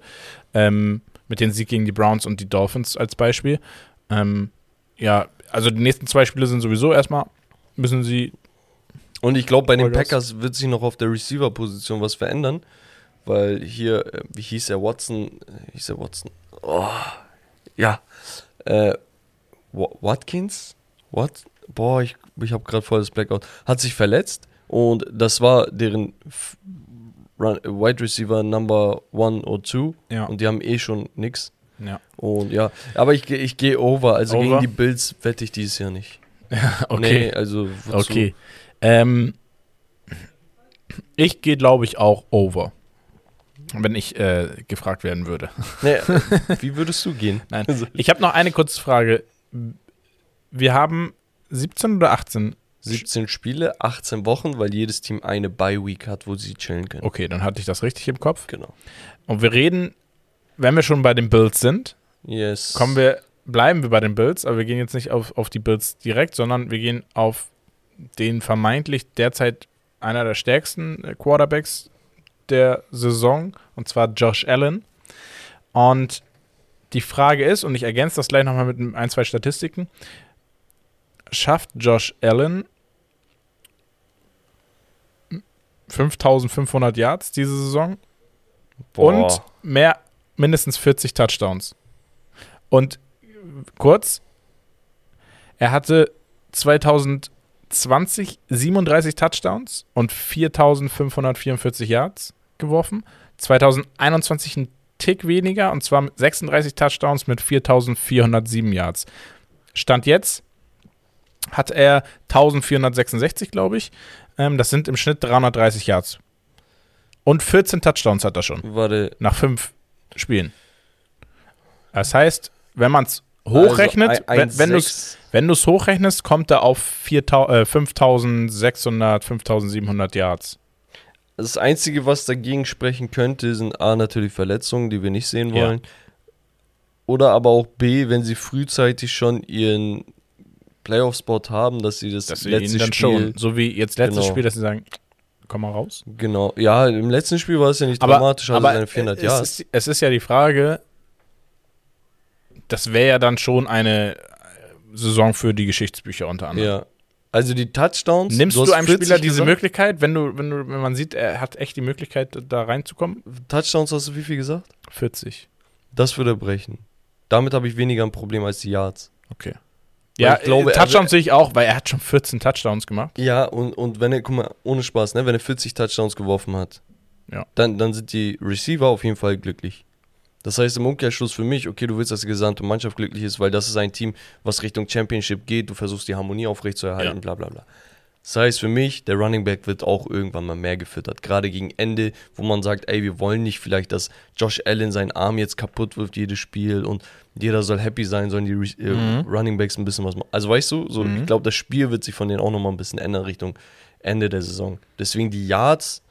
Ähm, mit den Sieg gegen die Browns und die Dolphins als Beispiel. Ähm, ja, also die nächsten zwei Spiele sind sowieso erstmal, müssen sie
Und ich glaube, bei den. Packers wird sich noch auf der Receiver-Position was verändern, weil hier, äh, wie hieß der Watson? Äh, Hieß der Watson? Oh, ja. Äh, Wa- Watkins? What? Boah, ich, ich habe gerade voll das Blackout. Hat sich verletzt und das war deren Run, Wide Receiver Number One oder Two
Ja.
und die haben eh schon nix.
Ja.
Und ja, aber ich, ich gehe over. Also
Over?
gegen die Bills wette ich dieses Jahr nicht.
okay.
Nee, also wozu?
Okay. Ähm, ich gehe, glaube ich, auch over. Wenn ich äh, gefragt werden würde.
Äh, wie würdest du gehen?
Nein.
Also,
Ich habe noch eine kurze Frage. Wir haben 17 oder 18?
17 Spiele, 18 Wochen, weil jedes Team eine Bye-Week hat, wo sie chillen können.
Okay, dann hatte ich das richtig im Kopf.
Genau.
Und wir reden, wenn wir schon bei den Bills sind,
Yes.
kommen wir, bleiben wir bei den Bills, aber wir gehen jetzt nicht auf, auf die Bills direkt, sondern wir gehen auf den vermeintlich derzeit einer der stärksten äh, Quarterbacks der Saison, und zwar Josh Allen. Und die Frage ist, und ich ergänze das gleich nochmal mit ein, zwei Statistiken, schafft Josh Allen 5500 Yards diese Saison
Boah.
und mehr, mindestens 40 Touchdowns. Und kurz, er hatte 2020 37 Touchdowns und 4544 Yards geworfen. 2021 ein Tick weniger und zwar mit 36 Touchdowns mit 4407 Yards. Stand jetzt hat er 1466, glaube ich. Ähm, das sind im Schnitt 330 Yards. Und 14 Touchdowns hat er schon
Warte.
nach fünf Spielen. Das heißt, wenn man es hochrechnet,
Also ein-
wenn, wenn du es
1,6.
wenn du's hochrechnet, kommt er auf 4000, äh, 5600, 5700 Yards.
Das Einzige, was dagegen sprechen könnte, sind A, natürlich Verletzungen, die wir nicht sehen
Ja.
wollen. Oder aber auch B, wenn sie frühzeitig schon ihren Playoff-Spot haben, dass sie das
Dass
letzte Spiel.
schon, so wie jetzt letztes
Genau.
Spiel, dass sie sagen, komm mal raus.
Genau. Ja, im letzten Spiel war es ja nicht
Aber,
dramatisch, also
aber
seine 400
es,
Yards.
ist, es ist ja die Frage, das wäre ja dann schon eine Saison für die Geschichtsbücher unter anderem.
Ja. Also die Touchdowns.
Nimmst du,
hast
einem
40
Spieler diese
gesagt?
Möglichkeit, wenn du, wenn du, wenn man sieht, er hat echt die Möglichkeit, da reinzukommen?
Touchdowns hast du wie viel gesagt?
40.
Das würde er brechen. Damit habe ich weniger ein Problem als die Yards.
Okay.
Weil
Ja,
ich glaube,
äh,
er-
Touchdowns sehe ich auch, weil er hat schon 14 Touchdowns gemacht.
Ja, und, und wenn er, guck mal, ohne Spaß, ne, wenn er 40 Touchdowns geworfen hat,
Ja.
dann, dann sind die Receiver auf jeden Fall glücklich. Das heißt im Umkehrschluss für mich, okay, du willst, dass die gesamte Mannschaft glücklich ist, weil das ist ein Team, was Richtung Championship geht, du versuchst die Harmonie aufrechtzuerhalten,
Ja.
bla bla bla. Das heißt für mich, der Running Back wird auch irgendwann mal mehr gefüttert. Gerade gegen Ende, wo man sagt, ey, wir wollen nicht vielleicht, dass Josh Allen seinen Arm jetzt kaputt wirft, jedes Spiel und jeder soll happy sein, sollen die äh,
Mhm.
Running Backs ein bisschen was machen. Also weißt du, so,
Mhm.
ich glaube, das Spiel wird sich von denen auch nochmal ein bisschen ändern Richtung Ende der Saison. Deswegen die Yards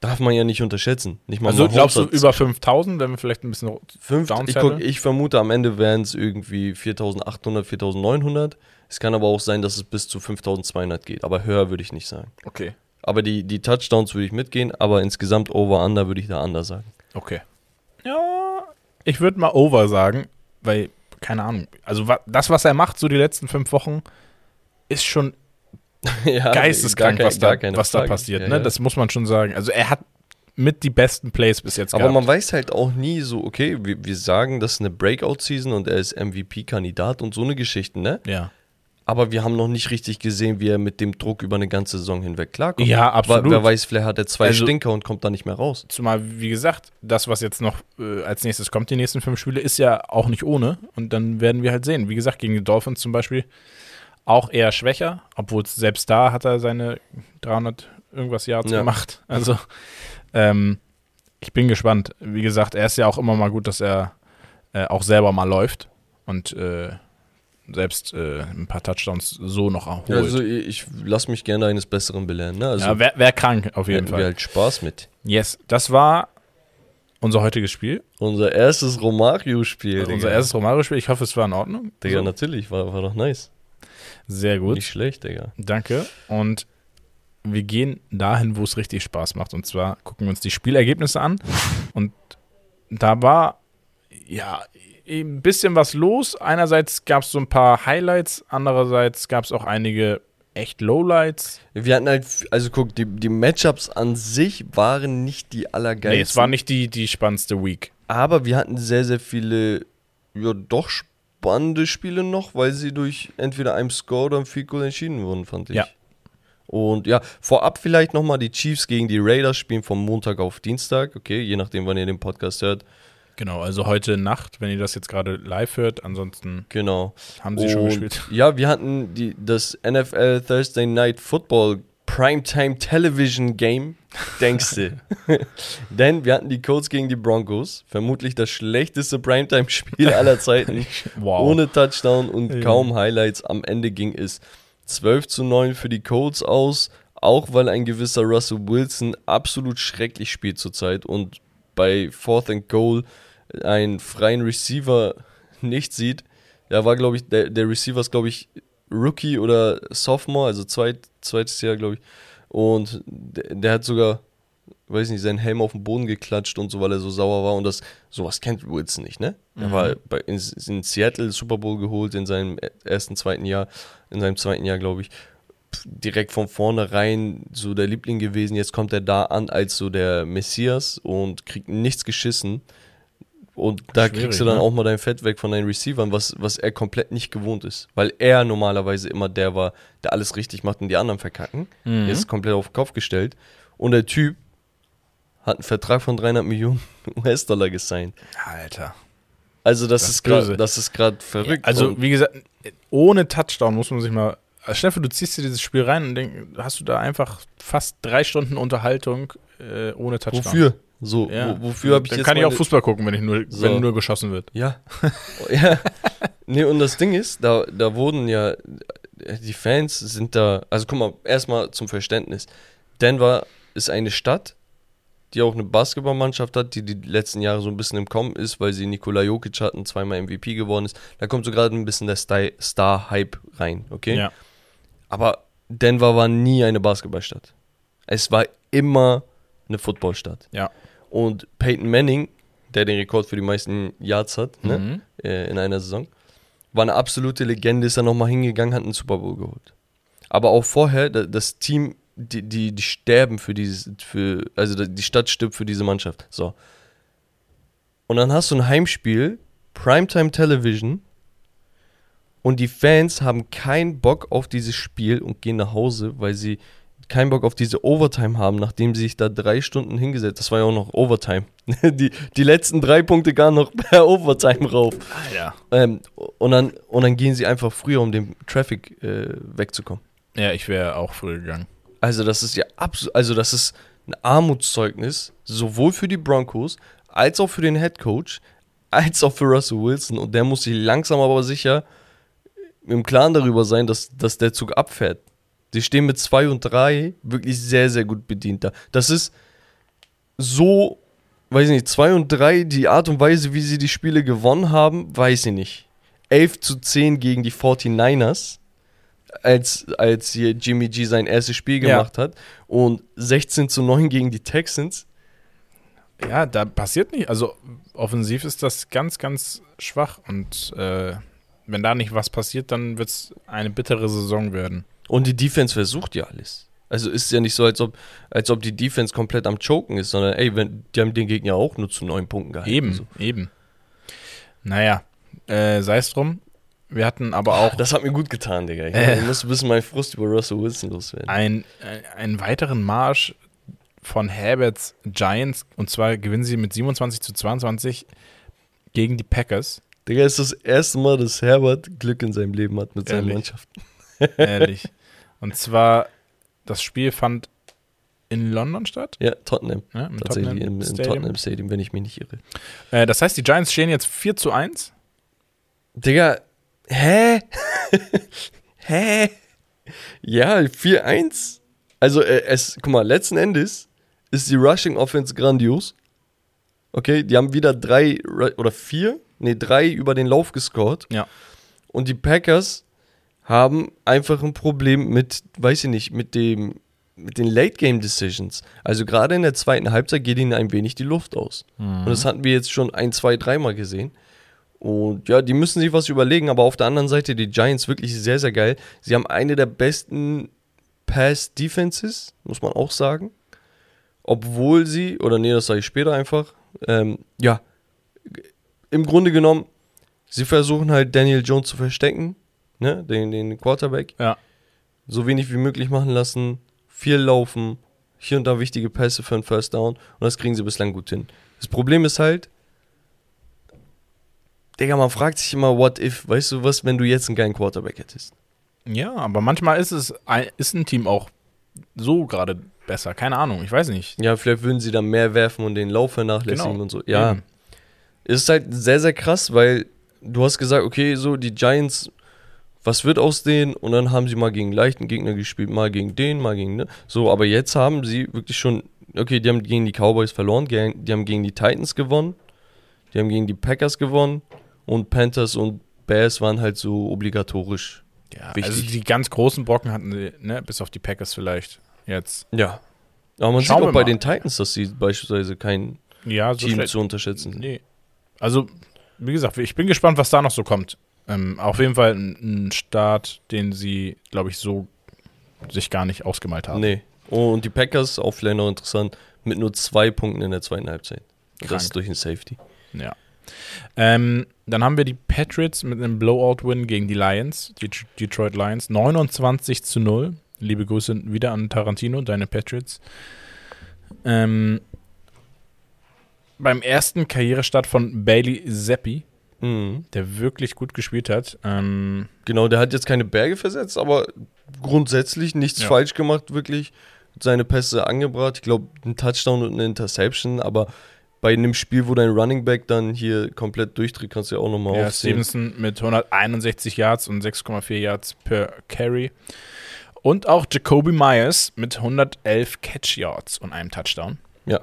darf man ja nicht unterschätzen. Nicht mal
Also glaubst du über 5000, wenn wir vielleicht ein bisschen
fünf, ich, guck, ich vermute, am Ende wären es irgendwie 4800, 4900. Es kann aber auch sein, dass es bis zu 5200 geht. Aber höher würde ich nicht sagen.
Okay.
Aber die, die Touchdowns würde ich mitgehen, aber insgesamt Over-Under würde ich da anders sagen.
Okay. Ja, ich würde mal over sagen, weil, keine Ahnung, also das, was er macht, so die letzten fünf Wochen, ist schon
ja,
geisteskrank, was, da, was da passiert.
Ja,
ne? Das muss man schon sagen. Also er hat mit die besten Plays bis jetzt
Aber
gehabt.
man weiß halt auch nie so, okay, wir, wir sagen, das ist eine Breakout-Season und er ist MVP-Kandidat und so eine Geschichte, ne?
ja.
Aber wir haben noch nicht richtig gesehen, wie er mit dem Druck über eine ganze Saison hinweg klarkommt.
Ja, absolut.
Wer, wer weiß, vielleicht hat er zwei
Also-
Stinker und kommt da nicht mehr raus.
Zumal, wie gesagt, das, was jetzt noch äh, als nächstes kommt, die nächsten fünf Spiele, ist ja auch nicht ohne. Und dann werden wir halt sehen. Wie gesagt, gegen die Dolphins zum Beispiel auch eher schwächer, obwohl selbst da hat er seine 300 irgendwas Yards
Ja.
gemacht. Also, ähm, ich bin gespannt. Wie gesagt, er ist ja auch immer mal gut, dass er äh, auch selber mal läuft und äh, selbst äh, ein paar Touchdowns so noch holt.
Also ich, lasse mich gerne eines Besseren belehren. Ne? Also
ja, wäre wär krank auf jeden
hätten wir
Fall.
halt Spaß mit.
Yes, das war unser heutiges Spiel.
Unser erstes Romario-Spiel.
unser erstes Romario-Spiel. Ich hoffe, es war in Ordnung.
Digga,
So.
natürlich, war, war doch nice.
Sehr gut.
Nicht schlecht, Digga.
Danke. Und wir gehen dahin, wo es richtig Spaß macht. Und zwar gucken wir uns die Spielergebnisse an. Und da war ja ein bisschen was los. Einerseits gab es so ein paar Highlights, andererseits gab es auch einige echt Lowlights.
Wir hatten halt, also guck, die, die Matchups an sich waren nicht die allergeilsten.
Nee, es war nicht die, die spannendste Week.
Aber wir hatten sehr, sehr viele, ja, doch spannende Spiele noch, weil sie durch entweder einem Score oder einem Field Goal entschieden wurden, fand ich.
Ja.
Und ja, vorab vielleicht nochmal die Chiefs gegen die Raiders spielen vom Montag auf Dienstag. Okay, je nachdem, wann ihr den Podcast hört.
Genau, also heute Nacht, wenn ihr das jetzt gerade live hört. Ansonsten
Genau.
haben sie schon
Und
gespielt.
Ja, wir hatten die, das NFL Thursday Night Football Primetime Television Game. Denkst du? Denn wir hatten die Colts gegen die Broncos. Vermutlich das schlechteste Primetime-Spiel aller Zeiten.
Wow.
Ohne Touchdown und
Ja.
kaum Highlights. Am Ende ging es 12 zu 9 für die Colts aus. Auch weil ein gewisser Russell Wilson absolut schrecklich spielt zurzeit und bei Fourth and Goal einen freien Receiver nicht sieht. Der war, glaube ich, der, der Receiver ist, glaube ich, Rookie oder Sophomore, also zweit, zweites Jahr, glaube ich. Und der, der hat sogar, weiß nicht, seinen Helm auf den Boden geklatscht und so, weil er so sauer war. Und das, sowas kennt Wilson nicht, ne? Er
Mhm.
war bei, in, in Seattle Super Bowl geholt in seinem ersten, zweiten Jahr, in seinem zweiten Jahr, glaube ich. Direkt von vornherein so der Liebling gewesen. Jetzt kommt er da an als so der Messias und kriegt nichts geschissen. Und da
Schwierig,
kriegst du dann
ne?
auch mal dein Fett weg von deinen Receivern, was, was er komplett nicht gewohnt ist. Weil er normalerweise immer der war, der alles richtig macht und die anderen verkacken.
Mhm.
Jetzt ist komplett auf den Kopf gestellt. Und der Typ hat einen Vertrag von 300 Millionen US-Dollar gesigned.
Alter.
Also das,
Das
ist gerade, das ist gerade verrückt.
Also, wie gesagt, ohne Touchdown muss man sich mal. Also vor, du ziehst dir dieses Spiel rein und denk, hast du da einfach fast drei Stunden Unterhaltung äh, ohne Touchdown.
wofür? So,
Ja.
wo, wofür habe ich
Dann
jetzt
kann ich auch Fußball gucken, wenn ich nur,
So.
wenn nur geschossen wird.
Ja. ja. Nee, und das Ding ist, da, da wurden ja, die Fans sind da, also guck mal, erstmal zum Verständnis. Denver ist eine Stadt, die auch eine Basketballmannschaft hat, die die letzten Jahre so ein bisschen im Kommen ist, weil sie Nikola Jokic hatten, zweimal MVP geworden ist. Da kommt so gerade ein bisschen der Star-Hype rein, okay?
Ja.
Aber Denver war nie eine Basketballstadt. Es war immer eine Footballstadt.
Ja.
Und Peyton Manning, der den Rekord für die meisten Yards hat, ne?
Mhm.
äh, in einer Saison. War eine absolute Legende, ist er nochmal hingegangen, hat einen Super Bowl geholt. Aber auch vorher, da- das Team, die, die, die sterben für dieses, für, also die Stadt stirbt für diese Mannschaft. So. Und dann hast du ein Heimspiel, Primetime Television, und die Fans haben keinen Bock auf dieses Spiel und gehen nach Hause, weil sie keinen Bock auf diese Overtime haben, nachdem sie sich da drei Stunden hingesetzt Das war ja auch noch Overtime. Die, die letzten drei Punkte gar noch per Overtime rauf.
Alter.
Ähm, und, dann, und dann gehen sie einfach früher, um dem Traffic äh, wegzukommen.
Ja, ich wäre auch früher gegangen.
Also das ist ja absolut, also das ist ein Armutszeugnis, sowohl für die Broncos, als auch für den Head Coach, als auch für Russell Wilson. Und der muss sich langsam aber sicher im Klaren darüber sein, dass, dass der Zug abfährt. Sie stehen mit 2 und 3 wirklich sehr, sehr gut bedient da. Das ist so, weiß ich nicht, 2 und 3, die Art und Weise, wie sie die Spiele gewonnen haben, weiß ich nicht. 11 zu 10 gegen die 49ers, als, als hier Jimmy G sein erstes Spiel
Ja.
gemacht hat. Und 16 zu 9 gegen die Texans.
Ja, da passiert nicht. Also offensiv ist das ganz, ganz schwach. Und äh, wenn da nicht was passiert, dann wird es eine bittere Saison werden.
Und die Defense versucht ja alles. Also ist ja nicht so, als ob, als ob die Defense komplett am Choken ist, sondern ey, wenn, die haben den Gegner auch nur zu neun Punkten gehalten.
Eben,
So.
eben. Naja, äh, sei es drum. Wir hatten aber auch
Das hat mir gut getan, Digga. Ich,
Äh.
muss ein bisschen meinen Frust über Russell Wilson loswerden.
ein, ein, einen weiteren Marsch von Herberts Giants. Und zwar gewinnen sie mit 27 zu 22 gegen die Packers.
Digga, ist das erste Mal, dass Herbert Glück in seinem Leben hat mit seiner
Ehrlich?
Mannschaft.
Ehrlich. Und zwar, das Spiel fand in London statt.
Ja, Tottenham.
Ja,
Tatsächlich
Tottenham
im, im
Stadium.
Tottenham Stadium, wenn ich mich nicht irre.
Äh, das heißt, die Giants stehen jetzt 4 zu 1.
Digga, hä? hä? Ja, 4-1. Also, äh, es, guck mal, letzten Endes ist die Rushing Offense grandios. Okay, die haben wieder drei oder vier, nee, drei über den Lauf gescored.
Ja.
Und die Packers haben einfach ein Problem mit, weiß ich nicht, mit dem, mit den Late Game Decisions. Also gerade in der zweiten Halbzeit geht ihnen ein wenig die Luft aus. Und das hatten wir jetzt schon ein, zwei, dreimal gesehen. Und ja, die müssen sich was überlegen, aber auf der anderen Seite die Giants wirklich sehr, sehr geil. Sie haben eine der besten Pass-Defenses, muss man auch sagen. Obwohl sie, oder nee, das sage ich später einfach, ähm, ja, im Grunde genommen, sie versuchen halt Daniel Jones zu verstecken, ne, den, den Quarterback,
Ja.
so wenig wie möglich machen lassen, viel laufen, hier und da wichtige Pässe für einen First Down und das kriegen sie bislang gut hin. Das Problem ist halt, Digga, man fragt sich immer, what if, weißt du was, wenn du jetzt einen geilen Quarterback hättest?
Ja, aber manchmal ist es ein, ist ein Team auch so gerade besser. Keine Ahnung, ich weiß nicht.
Ja, vielleicht würden sie dann mehr werfen und den Lauf vernachlässigen
Genau.
und so. Ja.
Eben.
Es ist halt sehr, sehr krass, weil du hast gesagt, okay, so die Giants, was wird aus denen? Und dann haben sie mal gegen leichten Gegner gespielt, mal gegen den, mal gegen, ne? So, aber jetzt haben sie wirklich schon, okay, die haben gegen die Cowboys verloren, die haben gegen die Titans gewonnen, die haben gegen die Packers gewonnen und Panthers und Bears waren halt so obligatorisch.
Ja,
Wichtig.
also die ganz großen Brocken hatten sie, ne, bis auf die Packers vielleicht jetzt.
Ja. Aber man
Schauen
sieht auch bei
mal.
den Titans, dass sie beispielsweise kein
Ja, so
Team zu unterschätzen sind.
Nee. Also, wie gesagt, ich bin gespannt, was da noch so kommt. Ähm, auf jeden Fall ein, ein Start, den sie, glaube ich, so sich gar nicht ausgemalt haben.
Nee. Oh, und die Packers, auch vielleicht noch interessant, mit nur zwei Punkten in der zweiten Halbzeit. Und
Krank.
Das ist durch den Safety.
Ja. Ähm, dann haben wir die Patriots mit einem Blowout-Win gegen die Lions, die Tr- Detroit Lions, 29 zu 0. Liebe Grüße wieder an Tarantino, deine Patriots. Ähm, beim ersten Karrierestart von Bailey Zappi,
Mhm.
der wirklich gut gespielt hat. Ähm,
Genau, der hat jetzt keine Berge versetzt, aber grundsätzlich nichts
Ja.
falsch gemacht, wirklich. Seine Pässe angebracht. Ich glaube, ein Touchdown und eine Interception, aber bei einem Spiel, wo dein Running Back dann hier komplett durchdreht, kannst du ja auch nochmal
ja,
aufzählen.
Stevenson mit 161 Yards und 6,4 Yards per Carry. Und auch Jacoby Myers mit 111 Catch Yards und einem Touchdown.
Ja.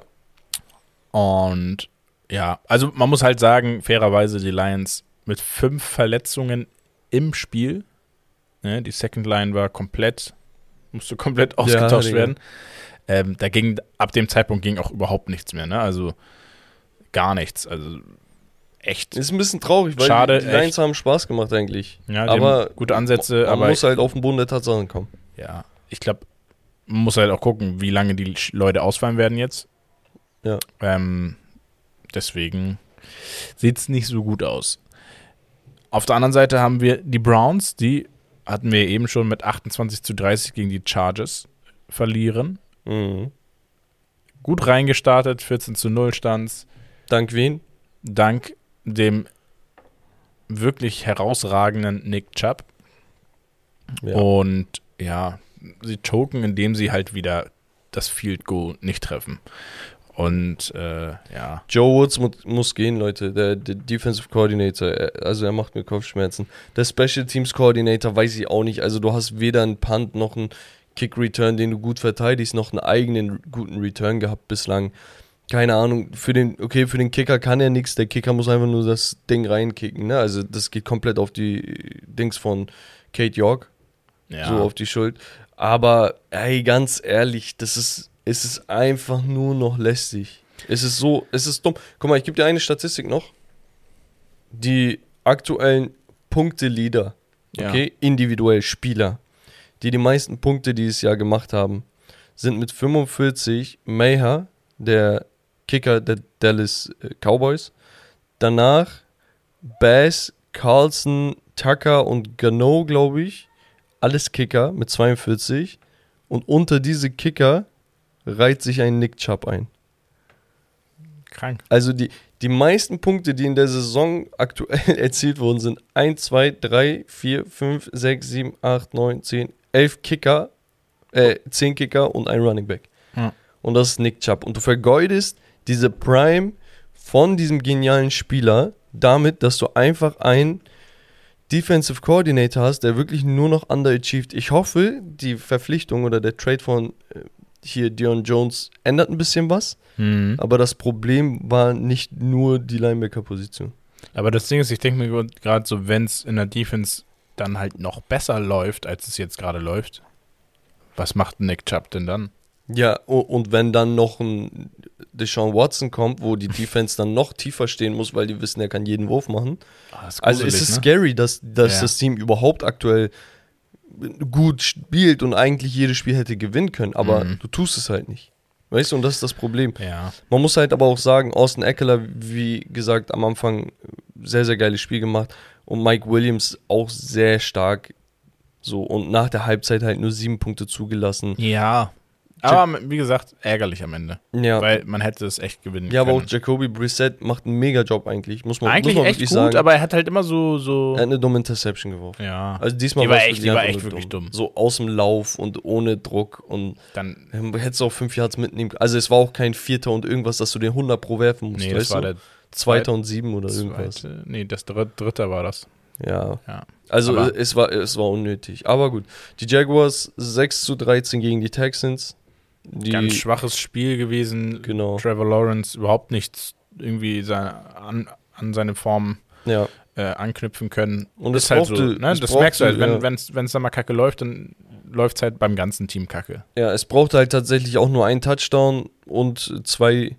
Und ja, also man muss halt sagen, fairerweise die Lions mit fünf Verletzungen im Spiel. Ne, die Second Line war komplett, musste komplett ausgetauscht
Digga.
werden. Ähm, da ging, ab dem Zeitpunkt ging auch überhaupt nichts mehr, ne? Also gar nichts. Also echt.
Ist ein bisschen traurig, weil
Schade,
die Lions
echt.
haben Spaß gemacht eigentlich.
Ja, die
aber
gute Ansätze,
Man
aber
muss halt auf den Boden der Tatsachen kommen.
ja, ich glaube, man muss halt auch gucken, wie lange die Leute ausfallen werden jetzt.
Ja.
Ähm, deswegen sieht es nicht so gut aus. Auf der anderen Seite haben wir die Browns, die hatten wir eben schon mit 28 zu 30 gegen die Chargers verlieren.
Mhm.
Gut reingestartet, 14 zu 0 stands.
Dank wen?
Dank dem wirklich herausragenden Nick Chubb.
Ja.
Und ja, sie choken, indem sie halt wieder das Field Goal nicht treffen. Und äh, ja,
Joe Woods mu muss gehen, Leute. Der, der Defensive Coordinator, also er macht mir Kopfschmerzen. Der Special Teams Coordinator weiß ich auch nicht. Also du hast weder einen Punt noch einen Kick Return, den du gut verteidigst, noch einen eigenen guten Return gehabt bislang. Keine Ahnung, für den, okay, für den Kicker kann er nichts. Der Kicker muss einfach nur das Ding reinkicken. Ne? Also das geht komplett auf die Dings von Kate York
ja.
so auf die Schuld. Aber ey, ganz ehrlich, das ist, es ist einfach nur noch lästig. Es ist so, es ist dumm. Guck mal, ich gebe dir eine Statistik noch. Die aktuellen Punkte-Leader,
Ja.
okay, individuell Spieler, die die meisten Punkte dieses Jahr gemacht haben, sind mit 45 Mayher, der Kicker der Dallas äh, Cowboys. Danach Bass, Carlson, Tucker und Gano, glaube ich. Alles Kicker mit 42. Und unter diese Kicker reiht sich ein Nick Chubb ein.
krank.
Also die, die meisten Punkte, die in der Saison aktuell erzielt wurden, sind 1, 2, 3, 4, 5, 6, 7, 8, 9, 10, 11 Kicker, äh, 10 Kicker und ein Running Back.
Ja.
Und das ist Nick Chubb. Und du vergeudest diese Prime von diesem genialen Spieler damit, dass du einfach einen Defensive Coordinator hast, der wirklich nur noch underachieved. Ich hoffe, die Verpflichtung oder der Trade von äh, hier Dion Jones ändert ein bisschen was.
Mhm.
Aber das Problem war nicht nur die Linebacker-Position.
Aber das Ding ist, ich denke mir gerade so, wenn es in der Defense dann halt noch besser läuft, als es jetzt gerade läuft, was macht Nick Chubb denn dann?
Ja, und wenn dann noch ein Deshaun Watson kommt, wo die Defense dann noch tiefer stehen muss, weil die wissen, er kann jeden Wurf machen.
Ah, das ist
Also es
gruselig,
ist
ne?
scary, dass, dass
Ja.
das Team überhaupt aktuell gut spielt und eigentlich jedes Spiel hätte gewinnen können, aber
Mhm.
du tust es halt nicht. Weißt du, und das ist das Problem.
Ja.
Man muss halt aber auch sagen, Austin Eckler, wie gesagt, am Anfang sehr, sehr geiles Spiel gemacht und Mike Williams auch sehr stark so und nach der Halbzeit halt nur sieben Punkte zugelassen.
Ja. Aber wie gesagt, ärgerlich am Ende.
Ja.
Weil man hätte es echt gewinnen
Ja, aber
können.
auch Jacoby Brissett macht einen Mega-Job eigentlich. Muss man,
Eigentlich
muss man
echt
wirklich
gut,
sagen.
aber er hat halt immer so. so
er hat eine dumme Interception geworfen.
ja.
Also diesmal
Die war echt- die war echt wirklich dumm.
So aus dem Lauf und ohne Druck und
Dann.
hättest du auch fünf Yards mitnehmen können. Also es war auch kein Vierter und irgendwas, dass du den 100 pro werfen musst.
Nee, das war
du?
der
Zweiter und sieben oder irgendwas.
zweite. Nee, das dritte, dritte war das.
Ja.
Ja.
Also
Aber-
es war, es war unnötig. Aber gut. Die Jaguars 6 zu 13 gegen die Texans. Die,
Ganz schwaches Spiel gewesen.
Genau.
Trevor Lawrence überhaupt nichts irgendwie seine, an, an seine Form
Ja.
äh, anknüpfen können.
Und
ist
es
halt so.
brauchte-
Ne?
es
Das merkst du halt. Wenn
ja.
es wenn's dann mal kacke läuft, dann läuft es halt beim ganzen Team kacke.
Ja, es brauchte halt tatsächlich auch nur einen Touchdown und zwei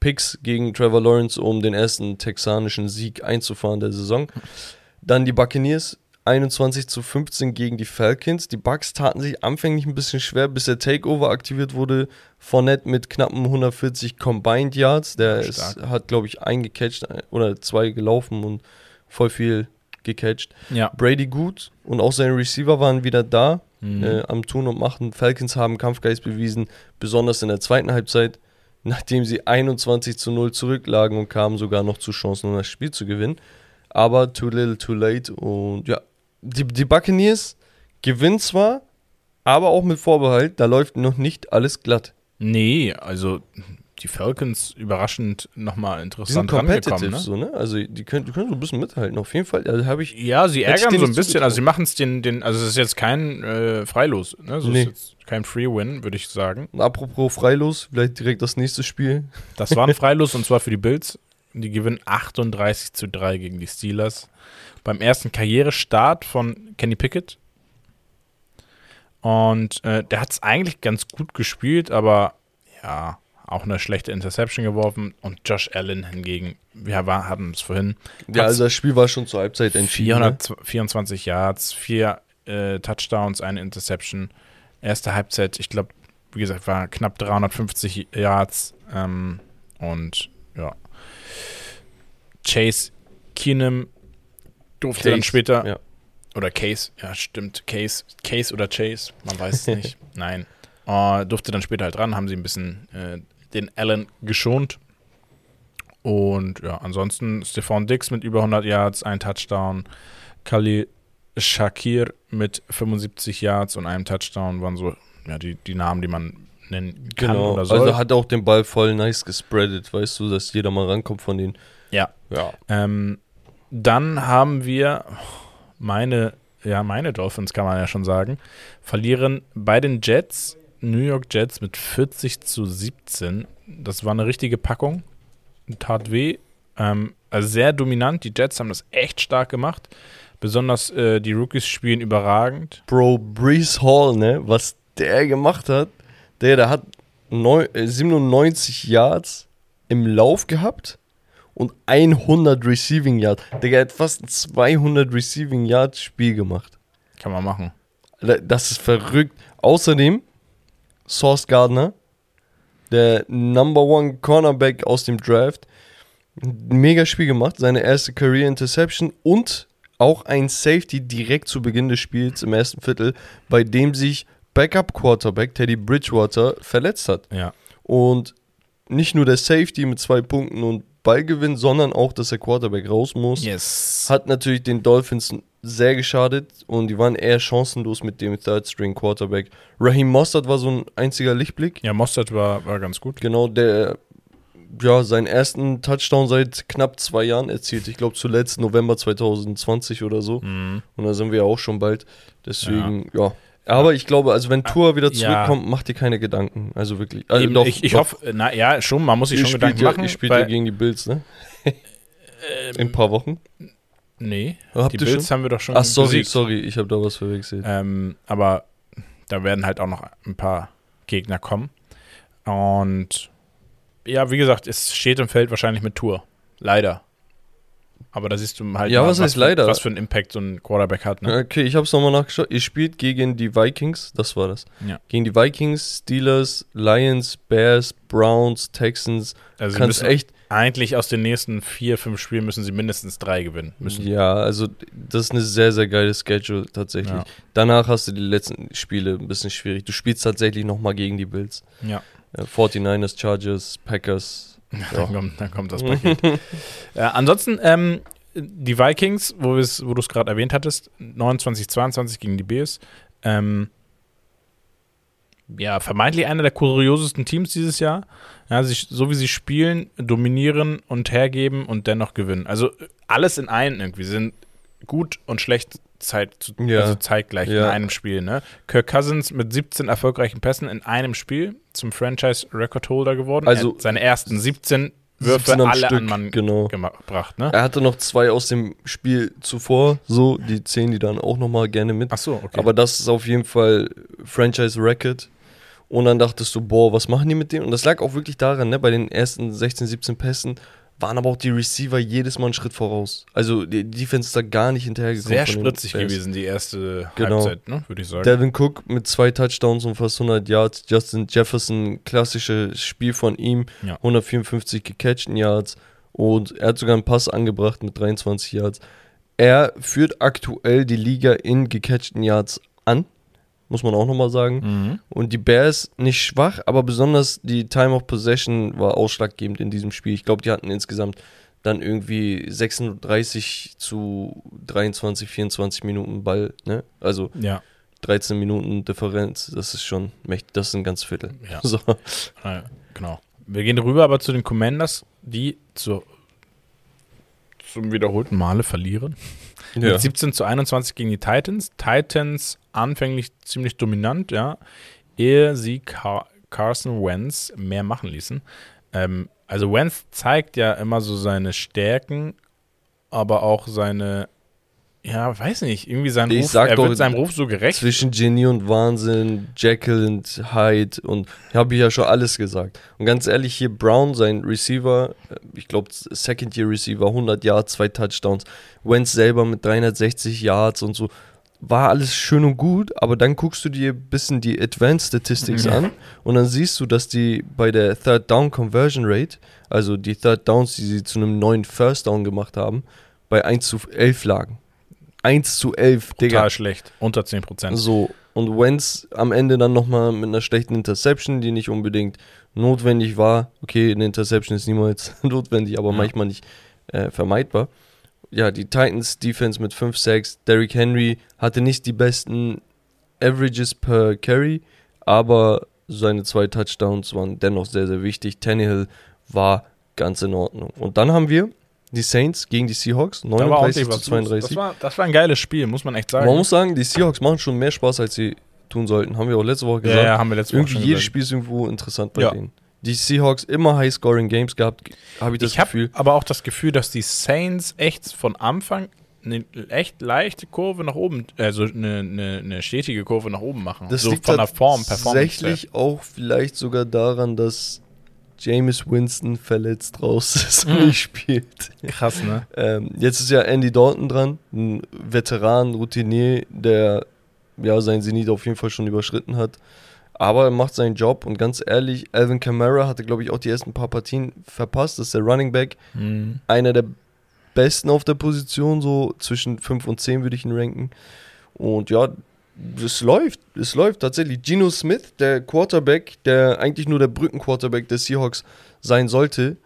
Picks gegen Trevor Lawrence, um den ersten texanischen Sieg einzufahren der Saison. Dann die Buccaneers 21 zu 15 gegen die Falcons. Die Bucks taten sich anfänglich ein bisschen schwer, bis der Takeover aktiviert wurde. Fournette mit knappen 140 Combined Yards. Der ist, hat, glaube ich, eingecatcht oder zwei gelaufen und voll viel gecatcht.
Ja.
Brady gut und auch seine Receiver waren wieder da
Mhm.
äh, am Tun und Machen. Falcons haben Kampfgeist bewiesen, besonders in der zweiten Halbzeit, nachdem sie 21 zu 0 zurücklagen und kamen sogar noch zu Chancen, um das Spiel zu gewinnen. Aber too little, too late. Und ja, die, die Buccaneers gewinnen zwar, aber auch mit Vorbehalt, da läuft noch nicht alles glatt.
Nee, also die Falcons überraschend nochmal
Die sind
interessant
competitive,
rangekommen. Ne?
so, ne? Also die können, die können so ein bisschen mithalten. Auf jeden Fall, habe ich.
Ja, sie ärgern so ein bisschen. Also sie machen es den, den, also es ist jetzt kein äh, Freilos, ne? So
Nee.
ist jetzt kein Free Win, würde ich sagen.
Apropos Freilos, vielleicht direkt das nächste Spiel.
Das war ein Freilos und zwar für die Bills. Die gewinnen 38 zu 3 gegen die Steelers. Beim ersten Karrierestart von Kenny Pickett. Und äh, der hat es eigentlich ganz gut gespielt, aber ja, auch eine schlechte Interception geworfen. Und Josh Allen hingegen, wir war, hatten es vorhin,
Ja, also das Spiel war schon zur Halbzeit entschieden. ne?
424 Yards, vier äh, Touchdowns, eine Interception. Erste Halbzeit, ich glaube, wie gesagt, war knapp 350 Yards. Ähm, und ja. Chase Keenum durfte dann
Case,
später.
ja.
Oder Case, ja, stimmt. Case, Case oder Chase, man weiß es nicht. Nein. Äh, durfte dann später halt ran, haben sie ein bisschen äh, den Allen geschont. Und ja, ansonsten Stephon Dix mit über 100 Yards, ein Touchdown. Khalil Shakir mit 75 Yards und einem Touchdown waren so ja, die, die Namen, die man nennen kann
Genau,
oder soll.
also hat auch den Ball voll nice gespreadet, weißt du, dass jeder mal rankommt von denen.
Ja.
Ja.
Ähm, dann haben wir meine, ja, meine Dolphins kann man ja schon sagen, verlieren bei den Jets, New York Jets mit 40 zu 17. Das war eine richtige Packung. Tat weh. Ähm, also sehr dominant. Die Jets haben das echt stark gemacht. Besonders äh, die Rookies spielen überragend.
Bro, Brees Hall, ne, was der gemacht hat, der, der hat neu, äh, 97 Yards im Lauf gehabt und 100 Receiving Yards. Der hat fast ein 200 Receiving Yards Spiel gemacht.
Kann man machen.
Da- Das ist verrückt. Außerdem Sauce Gardner, der Number One Cornerback aus dem Draft, mega Spiel gemacht, seine erste Career Interception und auch ein Safety direkt zu Beginn des Spiels im ersten Viertel, bei dem sich Backup Quarterback Teddy Bridgewater verletzt hat.
Ja.
Und nicht nur der Safety mit zwei Punkten und Ballgewinn, sondern auch, dass der Quarterback raus muss
Yes.
hat natürlich den Dolphins sehr geschadet und die waren eher chancenlos mit dem Third String Quarterback. Raheem Mostert war so ein einziger Lichtblick.
ja, Mostert war, war ganz gut.
Genau, der ja seinen ersten Touchdown seit knapp zwei Jahren erzielt. Ich glaube zuletzt November 2020 oder so.
Mhm.
Und da sind wir ja auch schon bald. Deswegen, ja. Aber ich glaube, also wenn Tour wieder
Ja.
zurückkommt, macht dir keine Gedanken. Also wirklich. Also
Eben,
doch,
ich ich
doch.
hoffe, na ja, schon, man muss sich
ihr
schon Gedanken
ja,
machen.
ihr spielt ja gegen die Bills, ne? In
ähm,
ein paar Wochen.
nee,
Habt
die Bills
schon?
haben wir doch schon
Ach, sorry,
besiegt.
sorry, ich habe da was verwechselt.
Ähm, aber da werden halt auch noch ein paar Gegner kommen. Und ja, wie gesagt, es steht und fällt wahrscheinlich mit Tour. Leider. Aber da siehst du halt,
Ja,
mal,
was
für,
leider?
was für einen Impact so ein Quarterback hat. Ne?
Okay, ich habe es nochmal nachgeschaut. Ihr spielt gegen die Vikings, das war das.
Ja.
Gegen die Vikings, Steelers, Lions, Bears, Browns, Texans.
Also
kannst echt,
eigentlich aus den nächsten vier, fünf Spielen müssen sie mindestens drei gewinnen müssen.
Ja, also das ist eine sehr, sehr geile Schedule tatsächlich.
Ja.
Danach hast du die letzten Spiele ein bisschen schwierig. Du spielst tatsächlich nochmal gegen die Bills.
Ja.
Äh, 49ers, Chargers, Packers.
Dann, kommt, dann kommt das Paket. äh, ansonsten, ähm, die Vikings, wo, wo du es gerade erwähnt hattest, 29, 22 gegen die Bears. Ähm, ja, vermeintlich einer der kuriosesten Teams dieses Jahr. Ja, sie, so wie sie spielen, dominieren und hergeben und dennoch gewinnen. Also äh, alles in einem irgendwie. Sie sind gut und schlecht Zeit zu,
Ja.
also zeitgleich in
Ja.
einem Spiel. Ne? Kirk Cousins mit 17 erfolgreichen Pässen in einem Spiel zum Franchise-Record-Holder geworden.
Also-
er seine ersten 17 Würfe
17 am
alle
Stück,
an Mann
genau.
gebracht. Ne?
Er hatte noch zwei aus dem Spiel zuvor, so, die zählen die dann auch nochmal gerne mit.
Ach so, okay.
Aber das ist auf jeden Fall Franchise Record. Und dann dachtest du, boah, was machen die mit dem? Und das lag auch wirklich daran, ne, bei den ersten 16, 17 Pässen waren aber auch die Receiver jedes Mal einen Schritt voraus. Also die Defense ist da gar nicht hinterhergekommen.
Sehr spritzig gewesen, die erste
Genau.
Halbzeit, ne? würde ich sagen.
Devin Cook mit zwei Touchdowns und fast 100 Yards. Justin Jefferson, klassisches Spiel von ihm.
Ja.
154 gecatchten Yards. Und er hat sogar einen Pass angebracht mit 23 Yards. Er führt aktuell die Liga in gecatchten Yards an. Muss man auch nochmal sagen.
Mhm.
Und die Bears nicht schwach, aber besonders die Time of Possession war ausschlaggebend in diesem Spiel. Ich glaube, die hatten insgesamt dann irgendwie 36 zu 23, 24 Minuten Ball. Ne? Also
Ja,
13 Minuten Differenz, das ist schon mächtig. Das ist ein ganz Viertel.
ja.
So.
Äh, genau. Wir gehen rüber aber zu den Commanders, die zu, zum wiederholten Male verlieren. Mit 17 zu 21 gegen die Titans. Titans anfänglich ziemlich dominant, ja, ehe sie Car Carson Wentz mehr machen ließen. Ähm, also Wentz zeigt ja immer so seine Stärken, aber auch seine, ja, weiß nicht, irgendwie sein
Ich
Ruf,
sag
er
doch,
wird seinem Ruf so gerecht.
Zwischen Genie und Wahnsinn, Jekyll und Hyde und habe ich ja schon alles gesagt. Und ganz ehrlich, hier Brown, sein Receiver, äh, ich glaube Second Year Receiver, 100 Yards, zwei Touchdowns. Wentz selber mit 360 Yards und so. War alles schön und gut, aber dann guckst du dir ein bisschen die Advanced Statistics an und dann siehst du, dass die bei der Third Down Conversion Rate, also die Third Downs, die sie zu einem neuen First Down gemacht haben, bei 1 zu 11 lagen. 1 zu 11, Digga.
Total schlecht, unter 10%.
So, und Wentz am Ende dann nochmal mit einer schlechten Interception, die nicht unbedingt notwendig war. Okay, eine Interception ist niemals notwendig, aber
Ja.
manchmal nicht äh, vermeidbar. Ja, die Titans Defense mit 5 Sacks. Derrick Henry hatte nicht die besten Averages per Carry, aber seine zwei Touchdowns waren dennoch sehr, sehr wichtig. Tannehill war ganz in Ordnung. Und dann haben wir die Saints gegen die Seahawks,
Da war
39
ordentlich
zu
was los.
32.
Das war, das war ein geiles Spiel, muss man echt sagen.
Man muss sagen, die Seahawks machen schon mehr Spaß, als sie tun sollten. Haben wir auch letzte Woche
ja,
gesagt.
ja, haben wir letzte Woche
Irgendwie jedes
gesagt.
Spiel ist irgendwo interessant bei
Ja.
denen. Die Seahawks immer High-Scoring-Games gehabt, habe ich das
Ich habe
Gefühl.
aber auch das Gefühl, dass die Saints echt von Anfang eine echt leichte Kurve nach oben, also eine, eine, eine stetige Kurve nach oben machen.
Das
so
liegt
von der Form, Performance.
tatsächlich auch vielleicht sogar daran, dass Jameis Winston verletzt raus ist und nicht spielt.
Krass, ne?
Ähm, jetzt ist ja Andy Dalton dran, ein Veteran, Routinier, der ja seinen Zenit auf jeden Fall schon überschritten hat. Aber er macht seinen Job und ganz ehrlich, Alvin Kamara hatte, glaube ich, auch die ersten paar Partien verpasst. Das ist der Running Back,
Mhm.
einer der besten auf der Position, so zwischen 5 und 10 würde ich ihn ranken. Und ja, es läuft, es läuft tatsächlich. Geno Smith, der Quarterback, der eigentlich nur der Brückenquarterback der Seahawks sein sollte,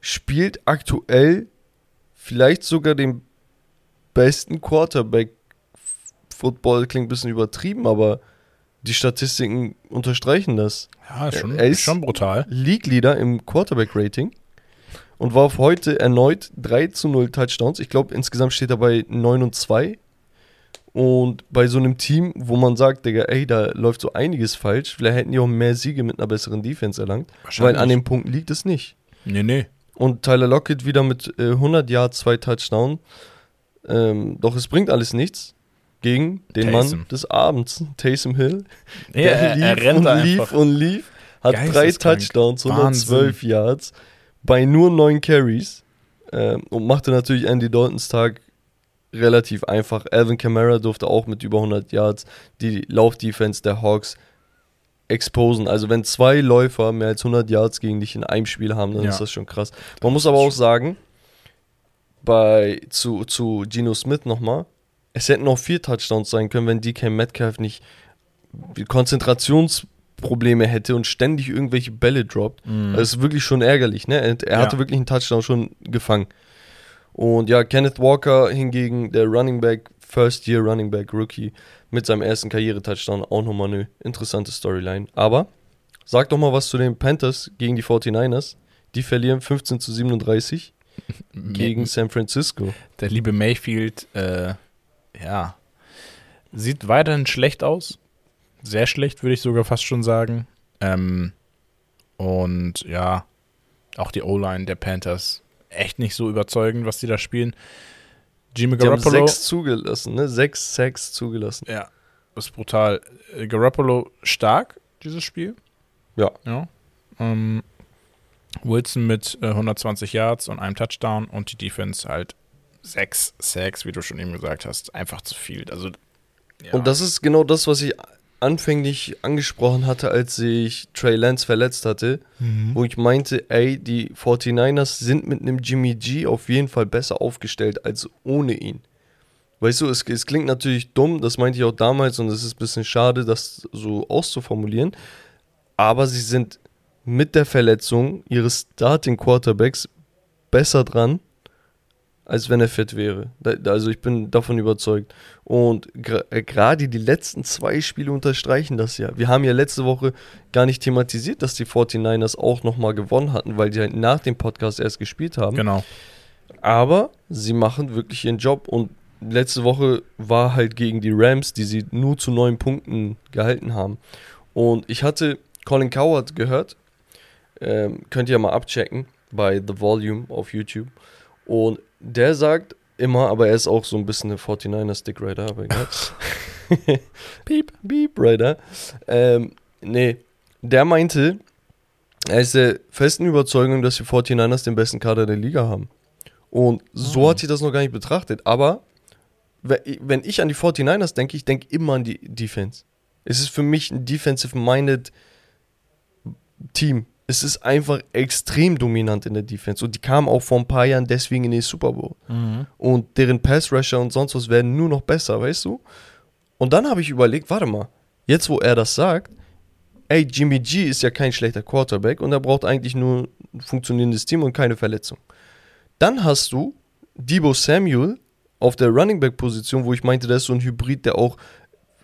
spielt aktuell vielleicht sogar den besten Quarterback. Football klingt ein bisschen übertrieben, aber die Statistiken unterstreichen das.
Ja, schon,
Er ist-
ist schon brutal.
League Leader im Quarterback-Rating und warf heute erneut 3 zu 0 Touchdowns. Ich glaube, insgesamt steht er bei 9 und 2. Und bei so einem Team, wo man sagt, Digga, ey, da läuft so einiges falsch, vielleicht hätten die auch mehr Siege mit einer besseren Defense erlangt. Weil an dem Punkt liegt es nicht.
Nee, nee.
Und Tyler Lockett wieder mit äh, 100 Yards, zwei Touchdowns. Ähm, doch es bringt alles nichts gegen den
Taysom.
Mann des Abends, Taysom Hill.
Ja,
Der
er, er
lief
rennt
und
da
lief
einfach.
und lief, hat drei. Touchdowns, 112 Yards, bei nur neun Carries ähm, und machte natürlich Andy Daltons Tag relativ einfach. Alvin Kamara durfte auch mit über 100 Yards die Laufdefense der Hawks exposen. Also wenn zwei Läufer mehr als 100 Yards gegen dich in einem Spiel haben, dann
Ja.
ist das schon krass. Man muss aber auch sagen, bei zu, zu Geno Smith nochmal, es hätten auch vier Touchdowns sein können, wenn DK Metcalf nicht Konzentrationsprobleme hätte und ständig irgendwelche Bälle droppt. Das ist wirklich schon ärgerlich, ne? Er, er
Ja.
hatte wirklich einen Touchdown schon gefangen. Und ja, Kenneth Walker hingegen, der Running Back, First Year Running Back Rookie, mit seinem ersten Karriere-Touchdown, auch nochmal eine interessante Storyline. Aber sag doch mal was zu den Panthers gegen die 49ers. Die verlieren 15 zu 37 gegen San Francisco.
Der liebe Mayfield, äh, ja, sieht weiterhin schlecht aus. Sehr schlecht, würde ich sogar fast schon sagen. Ähm, und ja, auch die O-Line der Panthers echt nicht so überzeugend, was die da spielen. Jimmy
Die haben
Garoppolo,
sechs zugelassen, ne? Sechs Sacks zugelassen.
ja, ist brutal. Äh, Garoppolo stark, dieses Spiel.
Ja.
ja. Ähm, Wilson mit äh, 120 Yards und einem Touchdown und die Defense halt sechs Sacks, wie du schon eben gesagt hast. Einfach zu viel. Also, ja.
Und das ist genau das, was ich anfänglich angesprochen hatte, als sich Trey Lance verletzt hatte, wo ich meinte, ey, die 49ers sind mit einem Jimmy G auf jeden Fall besser aufgestellt als ohne ihn. Weißt du, es, es klingt natürlich dumm, das meinte ich auch damals und es ist ein bisschen schade, das so auszuformulieren, aber sie sind mit der Verletzung ihres Starting Quarterbacks besser dran, als wenn er fit wäre. Also ich bin davon überzeugt. Und äh, gerade die letzten zwei Spiele unterstreichen das ja. Wir haben ja letzte Woche gar nicht thematisiert, dass die 49ers auch nochmal gewonnen hatten, weil die halt nach dem Podcast erst gespielt haben.
Genau.
Aber sie machen wirklich ihren Job und letzte Woche war halt gegen die Rams, die sie nur zu neun Punkten gehalten haben. Und ich hatte Colin Coward gehört, ähm, könnt ihr mal abchecken bei The Volume auf YouTube. Und der sagt immer, aber er ist auch so ein bisschen eine 49er Stick Rider, aber egal. Piep, Piep Rider. Ähm, nee, der meinte, er ist der festen Überzeugung, dass die 49ers den besten Kader der Liga haben. Und so
Ah.
hat sie das noch gar nicht betrachtet. Aber we- wenn ich an die 49ers denke, ich denke immer an die Defense. Es ist für mich ein defensive-minded Team. Es ist einfach extrem dominant in der Defense. Und die kamen auch vor ein paar Jahren deswegen in den Super Bowl. Und deren Pass-Rusher und sonst was werden nur noch besser, weißt du? Und dann habe ich überlegt, warte mal, jetzt wo er das sagt, ey, Jimmy G ist ja kein schlechter Quarterback und er braucht eigentlich nur ein funktionierendes Team und keine Verletzung. Dann hast du Debo Samuel auf der Running Back Position, wo ich meinte, das ist so ein Hybrid, der auch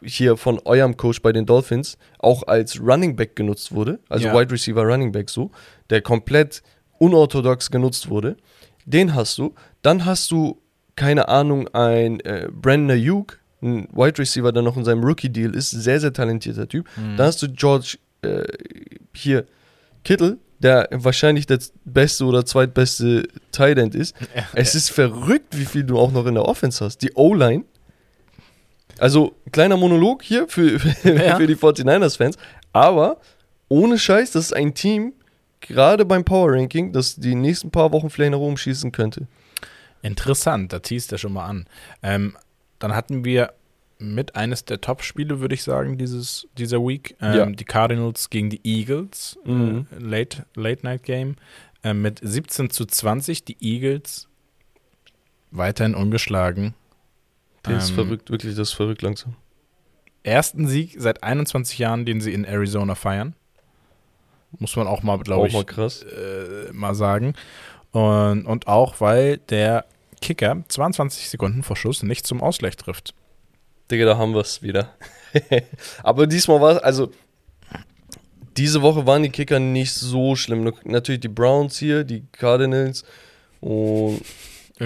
hier von eurem Coach bei den Dolphins auch als Running Back genutzt wurde, also
Ja.
Wide Receiver Running Back so, der komplett unorthodox genutzt wurde. Den hast du. Dann hast du, keine Ahnung, ein äh, Brandon Ayuk, ein Wide Receiver, der noch in seinem Rookie-Deal ist, sehr, sehr talentierter Typ. Dann hast du George äh, hier Kittle, der wahrscheinlich der beste oder zweitbeste Tight End ist. Es ist verrückt, wie viel du auch noch in der Offense hast. Die O-Line. Also, kleiner Monolog hier für, für,
Ja.
für die 49ers-Fans. Aber ohne Scheiß, das ist ein Team, gerade beim Power Ranking, das die nächsten paar Wochen vielleicht nach oben schießen könnte.
Interessant, da teast er schon mal an. Ähm, dann hatten wir mit eines der Top-Spiele, würde ich sagen, dieses, dieser Week. Ähm,
Ja.
Die Cardinals gegen die Eagles,
Mhm.
äh, Late, Late Night Game, äh, mit 17 zu 20. Die Eagles weiterhin ungeschlagen.
Das ist
Ähm,
verrückt, wirklich, das ist verrückt langsam.
Ersten Sieg seit 21 Jahren, den sie in Arizona feiern. Muss man auch mal, glaube ich,
mal krass.
äh, mal sagen. Und, und auch, weil der Kicker 22 Sekunden vor Schuss nicht zum Ausgleich trifft.
Digga, da haben wir es wieder. Aber diesmal war es, also, diese Woche waren die Kicker nicht so schlimm. Natürlich die Browns hier, die Cardinals und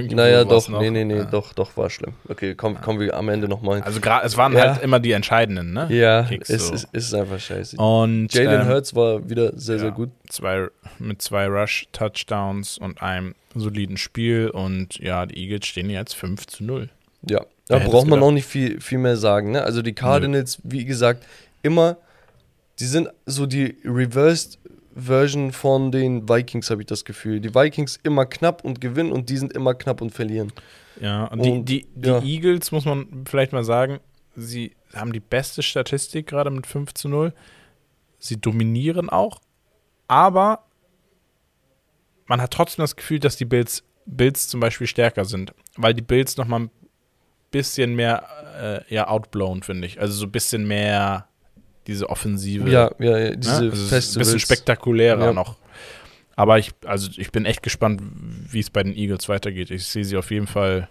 Naja, doch,
noch.
nee, nee, nee,
Ja.
doch, doch, war schlimm. Okay, komm, kommen wir am Ende nochmal hin.
Also gerade, es waren
Ja.
halt immer die entscheidenden, ne?
ja,
Kicks
es,
so.
es ist einfach scheiße.
Und
Jalen
ähm,
Hurts war wieder sehr, sehr
ja,
gut.
Zwei, mit zwei Rush-Touchdowns und einem soliden Spiel. Und ja, die Eagles stehen jetzt 5 zu 0.
Ja, da braucht man auch nicht viel, viel mehr sagen. Ne? Also die Cardinals, wie gesagt, immer, die sind so die reversed Version von den Vikings, habe ich das Gefühl. Die Vikings immer knapp und gewinnen und die sind immer knapp und verlieren.
Ja, und, die,
Und,
die, die
ja.
Eagles, muss man vielleicht mal sagen, sie haben die beste Statistik gerade mit 5 zu 0. sie dominieren auch, aber man hat trotzdem das Gefühl, dass die Bills, Bills zum Beispiel stärker sind, weil die Bills noch mal ein bisschen mehr äh, ja, outblown, finde ich. Also so ein bisschen mehr diese Offensive.
Ja, ja, ja diese
ne? also es ist ein
Festivals.
bisschen spektakulärer
Ja.
noch. Aber ich, also ich bin echt gespannt, wie es bei den Eagles weitergeht. Ich sehe sie auf jeden Fall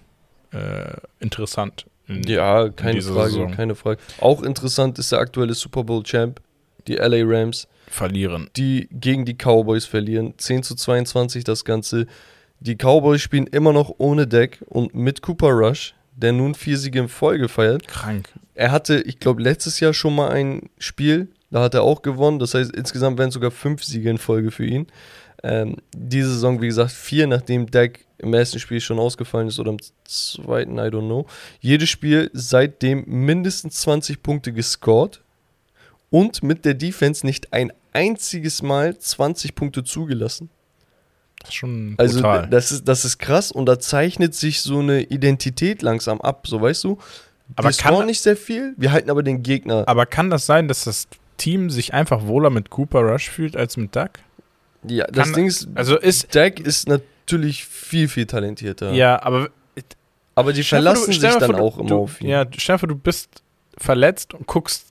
äh, interessant. in-
Ja, keine Frage,
Saison.
keine Frage. Auch interessant ist der aktuelle Super Bowl Champ, die LA Rams,
Verlieren.
die gegen die Cowboys verlieren. 10 zu 22 das Ganze. Die Cowboys spielen immer noch ohne Deck und mit Cooper Rush, der nun vier Siege in Folge feiert.
Krank.
Er hatte, ich glaube, letztes Jahr schon mal ein Spiel, da hat er auch gewonnen. Das heißt, insgesamt wären es sogar fünf Siege in Folge für ihn. Ähm, diese Saison, wie gesagt, vier, nachdem Dak im ersten Spiel schon ausgefallen ist oder im zweiten, I don't know. Jedes Spiel seitdem mindestens 20 Punkte gescored und mit der Defense nicht ein einziges Mal 20 Punkte zugelassen.
Das ist schon
Also
brutal.
das ist, das ist krass und da zeichnet sich so eine Identität langsam ab, so weißt du.
Aber
wir
kann-
nicht sehr viel, wir halten aber den Gegner.
Aber kann das sein, dass das Team sich einfach wohler mit Cooper Rush fühlt als mit Duck?
Ja, das
Kann-
Ding ist,
Also ist.
Dak ist natürlich viel, viel talentierter.
Ja, aber.
Aber die
vor,
verlassen
du- stell
sich dann
vor,
auch
du,
immer
du,
auf ihn.
Ja, vor, du bist verletzt und guckst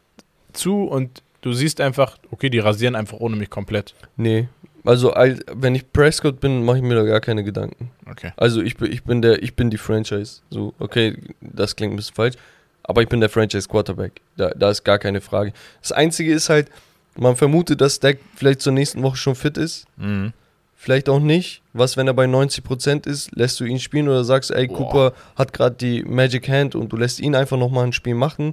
zu und du siehst einfach, okay, die rasieren einfach ohne mich komplett.
Nee. Also, al- wenn ich Prescott bin, mache ich mir da gar keine Gedanken.
Okay.
Also, ich bin, ich bin der, ich bin die Franchise. So, okay, das klingt ein bisschen falsch. Aber ich bin der Franchise Quarterback. Da, da ist gar keine Frage. Das Einzige ist halt, man vermutet, dass Dak vielleicht zur nächsten Woche schon fit ist.
Mhm.
Vielleicht auch nicht. Was, wenn er bei 90% ist? Lässt du ihn spielen oder sagst, ey,
Boah.
Cooper hat gerade die Magic Hand und du lässt ihn einfach nochmal ein Spiel machen?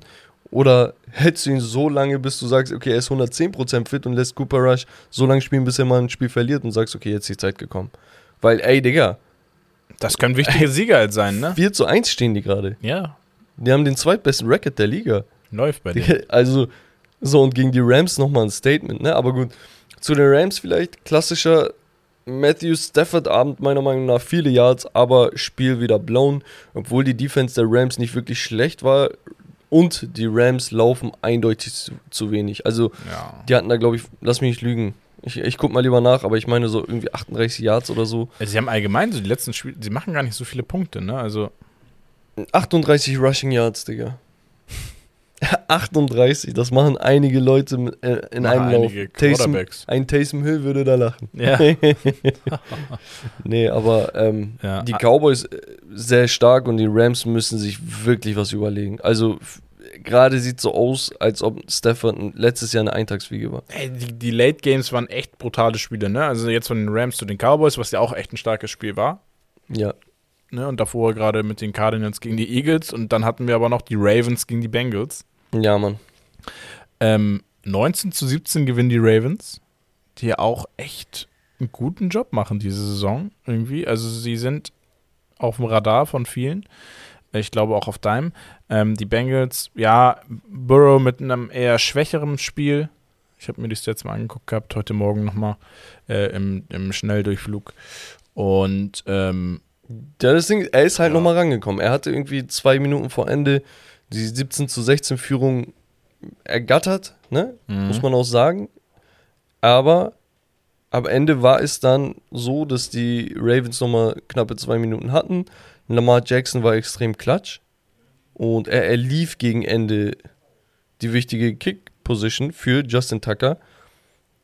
Oder hältst du ihn so lange, bis du sagst, okay, er ist 110% fit und lässt Cooper Rush so lange spielen, bis er mal ein Spiel verliert und sagst, okay, jetzt ist die Zeit gekommen. Weil, ey, Digga,
Das können wichtige Sieger halt sein, ne?
4 zu 1 stehen die gerade.
Ja,
Die haben den zweitbesten Record der Liga.
läuft bei dir.
Also, so und gegen die Rams nochmal ein Statement, ne? Aber gut, zu den Rams vielleicht klassischer Matthew Stafford Abend meiner Meinung nach viele Yards, aber Spiel wieder blown, obwohl die Defense der Rams nicht wirklich schlecht war und die Rams laufen eindeutig zu, zu wenig. Also,
Ja.
die hatten da glaube ich, lass mich nicht lügen. Ich, ich guck mal lieber nach, aber ich meine so irgendwie 38 Yards oder so.
Also sie haben allgemein so die letzten Spiele, sie machen gar nicht so viele Punkte, ne? Also
38 Rushing Yards, Digga. 38, das machen einige Leute äh, in einem Lauf.
einige
Taysom, ein Taysom Hill würde da lachen.
ja.
Nee, aber ähm,
Ja.
die Cowboys äh, sehr stark und die Rams müssen sich wirklich was überlegen. Also gerade sieht so aus, als ob Stafford letztes Jahr eine Eintagsfliege war.
Ey, die, die Late Games waren echt brutale Spiele, ne? Also jetzt von den Rams zu den Cowboys, was ja auch echt ein starkes Spiel war.
Ja,
Ne? Und davor gerade mit den Cardinals gegen die Eagles und dann hatten wir aber noch die Ravens gegen die Bengals.
Ja, Mann.
Ähm, 19 zu 17 gewinnen die Ravens, die ja auch echt einen guten Job machen diese Saison irgendwie. Also sie sind auf dem Radar von vielen. Ich glaube auch auf deinem. Ähm, die Bengals, ja, Burrow mit einem eher schwächeren Spiel. Ich habe mir das jetzt mal angeguckt gehabt, heute Morgen nochmal äh, im, im Schnelldurchflug. Und ähm,
Ja, das Ding, er ist halt
Ja.
nochmal rangekommen. Er hatte irgendwie zwei Minuten vor Ende die 17 zu 16 Führung ergattert, ne?
Mhm.
muss man auch sagen. Aber am Ende war es dann so, dass die Ravens nochmal knappe zwei Minuten hatten. Lamar Jackson war extrem klatsch. Und er, er lief gegen Ende die wichtige Kick-Position für Justin Tucker,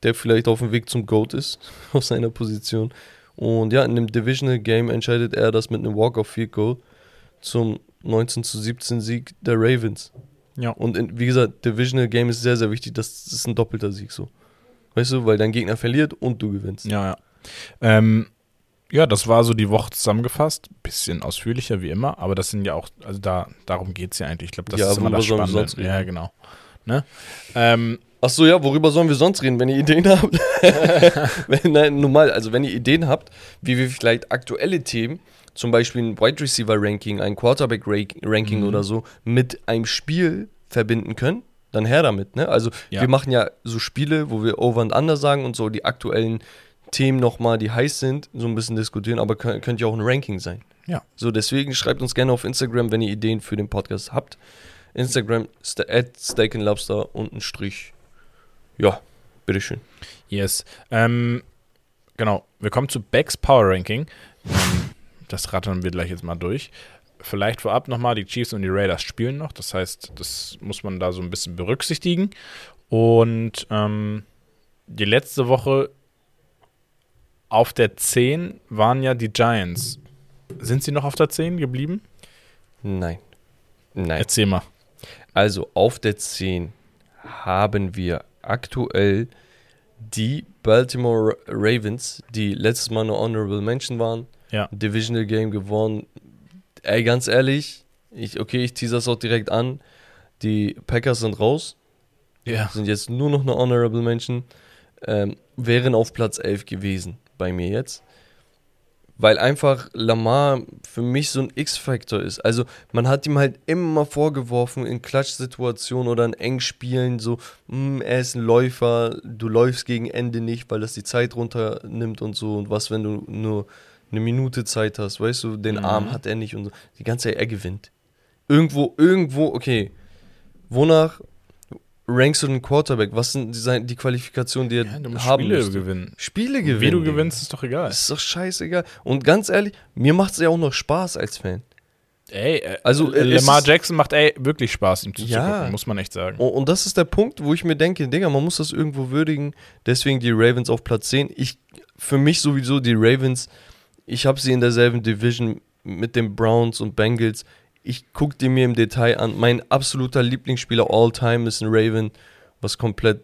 der vielleicht auf dem Weg zum GOAT ist, aus seiner Position. Und ja, in dem Divisional Game entscheidet er das mit einem Walk-Off-Field-Goal zum 19 zu 17 Sieg der Ravens.
ja.
Und in, wie gesagt, Divisional Game ist sehr, sehr wichtig. Das, das ist ein doppelter Sieg so. Weißt du, weil dein Gegner verliert und du gewinnst.
Ja, ja. Ähm, ja, das war so die Woche zusammengefasst. Bisschen ausführlicher wie immer, aber das sind ja auch, also da, darum geht es ja eigentlich. Ich glaube, das
Ja,
ist immer das Spannende.
sonst reden?
Ja, genau. Ne? Ähm,
Ach so, ja, worüber sollen wir sonst reden, wenn ihr Ideen habt? wenn, nein, normal, also wenn ihr Ideen habt, wie wir vielleicht aktuelle Themen, zum Beispiel ein Wide Receiver Ranking, ein Quarterback Ra- Ranking
Mhm.
oder so, mit einem Spiel verbinden können, dann her damit, ne? Also
Ja.
wir machen ja so Spiele, wo wir Over und Under sagen und so die aktuellen Themen nochmal, die heiß sind, so ein bisschen diskutieren, aber könnt, könnte ja auch ein Ranking sein.
Ja.
So, deswegen schreibt uns gerne auf Instagram, wenn ihr Ideen für den Podcast habt. Instagram st at Steak and Lobster und ein Strich. Ja, Bitteschön.
Yes. Ähm, genau, wir kommen zu Becks Power Ranking. Das rattern wir gleich jetzt mal durch. Vielleicht vorab nochmal, die Chiefs und die Raiders spielen noch. Das heißt, das muss man da so ein bisschen berücksichtigen. Und ähm, die letzte Woche auf der 10 waren ja die Giants. Sind sie noch auf der 10 geblieben?
Nein. Nein.
Erzähl mal.
Also auf der 10 haben wir aktuell die Baltimore Ravens, die letztes Mal eine Honorable Mention waren.
Ja.
Divisional Game gewonnen. Ey, ganz ehrlich, ich, okay, ich teaser das auch direkt an. Die Packers sind raus,
Ja.
sind jetzt nur noch eine Honorable Mention. Ähm, wären auf Platz 11 gewesen bei mir jetzt. Weil einfach Lamar für mich so ein X-Faktor ist. Also man hat ihm halt immer vorgeworfen in Klatschsituationen oder in Engspielen so, "Hm, er ist ein Läufer, du läufst gegen Ende nicht, weil das die Zeit runternimmt und so. Und was, wenn du nur eine Minute Zeit hast, weißt du, den
Mhm.
Arm hat er nicht und so. Die ganze Zeit, er gewinnt. Irgendwo, irgendwo, okay. Wonach rankst du den Quarterback? Was sind die, die Qualifikationen, die er
Ja, du musst
haben
Spiele
müsste?
gewinnen.
Spiele gewinnen.
Wie du gewinnst, ist doch egal.
Das ist doch scheißegal. Und ganz ehrlich, mir macht es ja auch noch Spaß als Fan.
Ey, äh,
Also, äh,
Lamar Jackson macht ey wirklich Spaß, ihm zuzugucken,
Ja.
muss man echt sagen.
Und, und das ist der Punkt, wo ich mir denke, Digga, man muss das irgendwo würdigen. Deswegen die Ravens auf Platz 10. Ich, für mich sowieso die Ravens, ich habe sie in derselben Division mit den Browns und Bengals. Ich gucke die mir im Detail an. Mein absoluter Lieblingsspieler all time ist ein Raven, was komplett,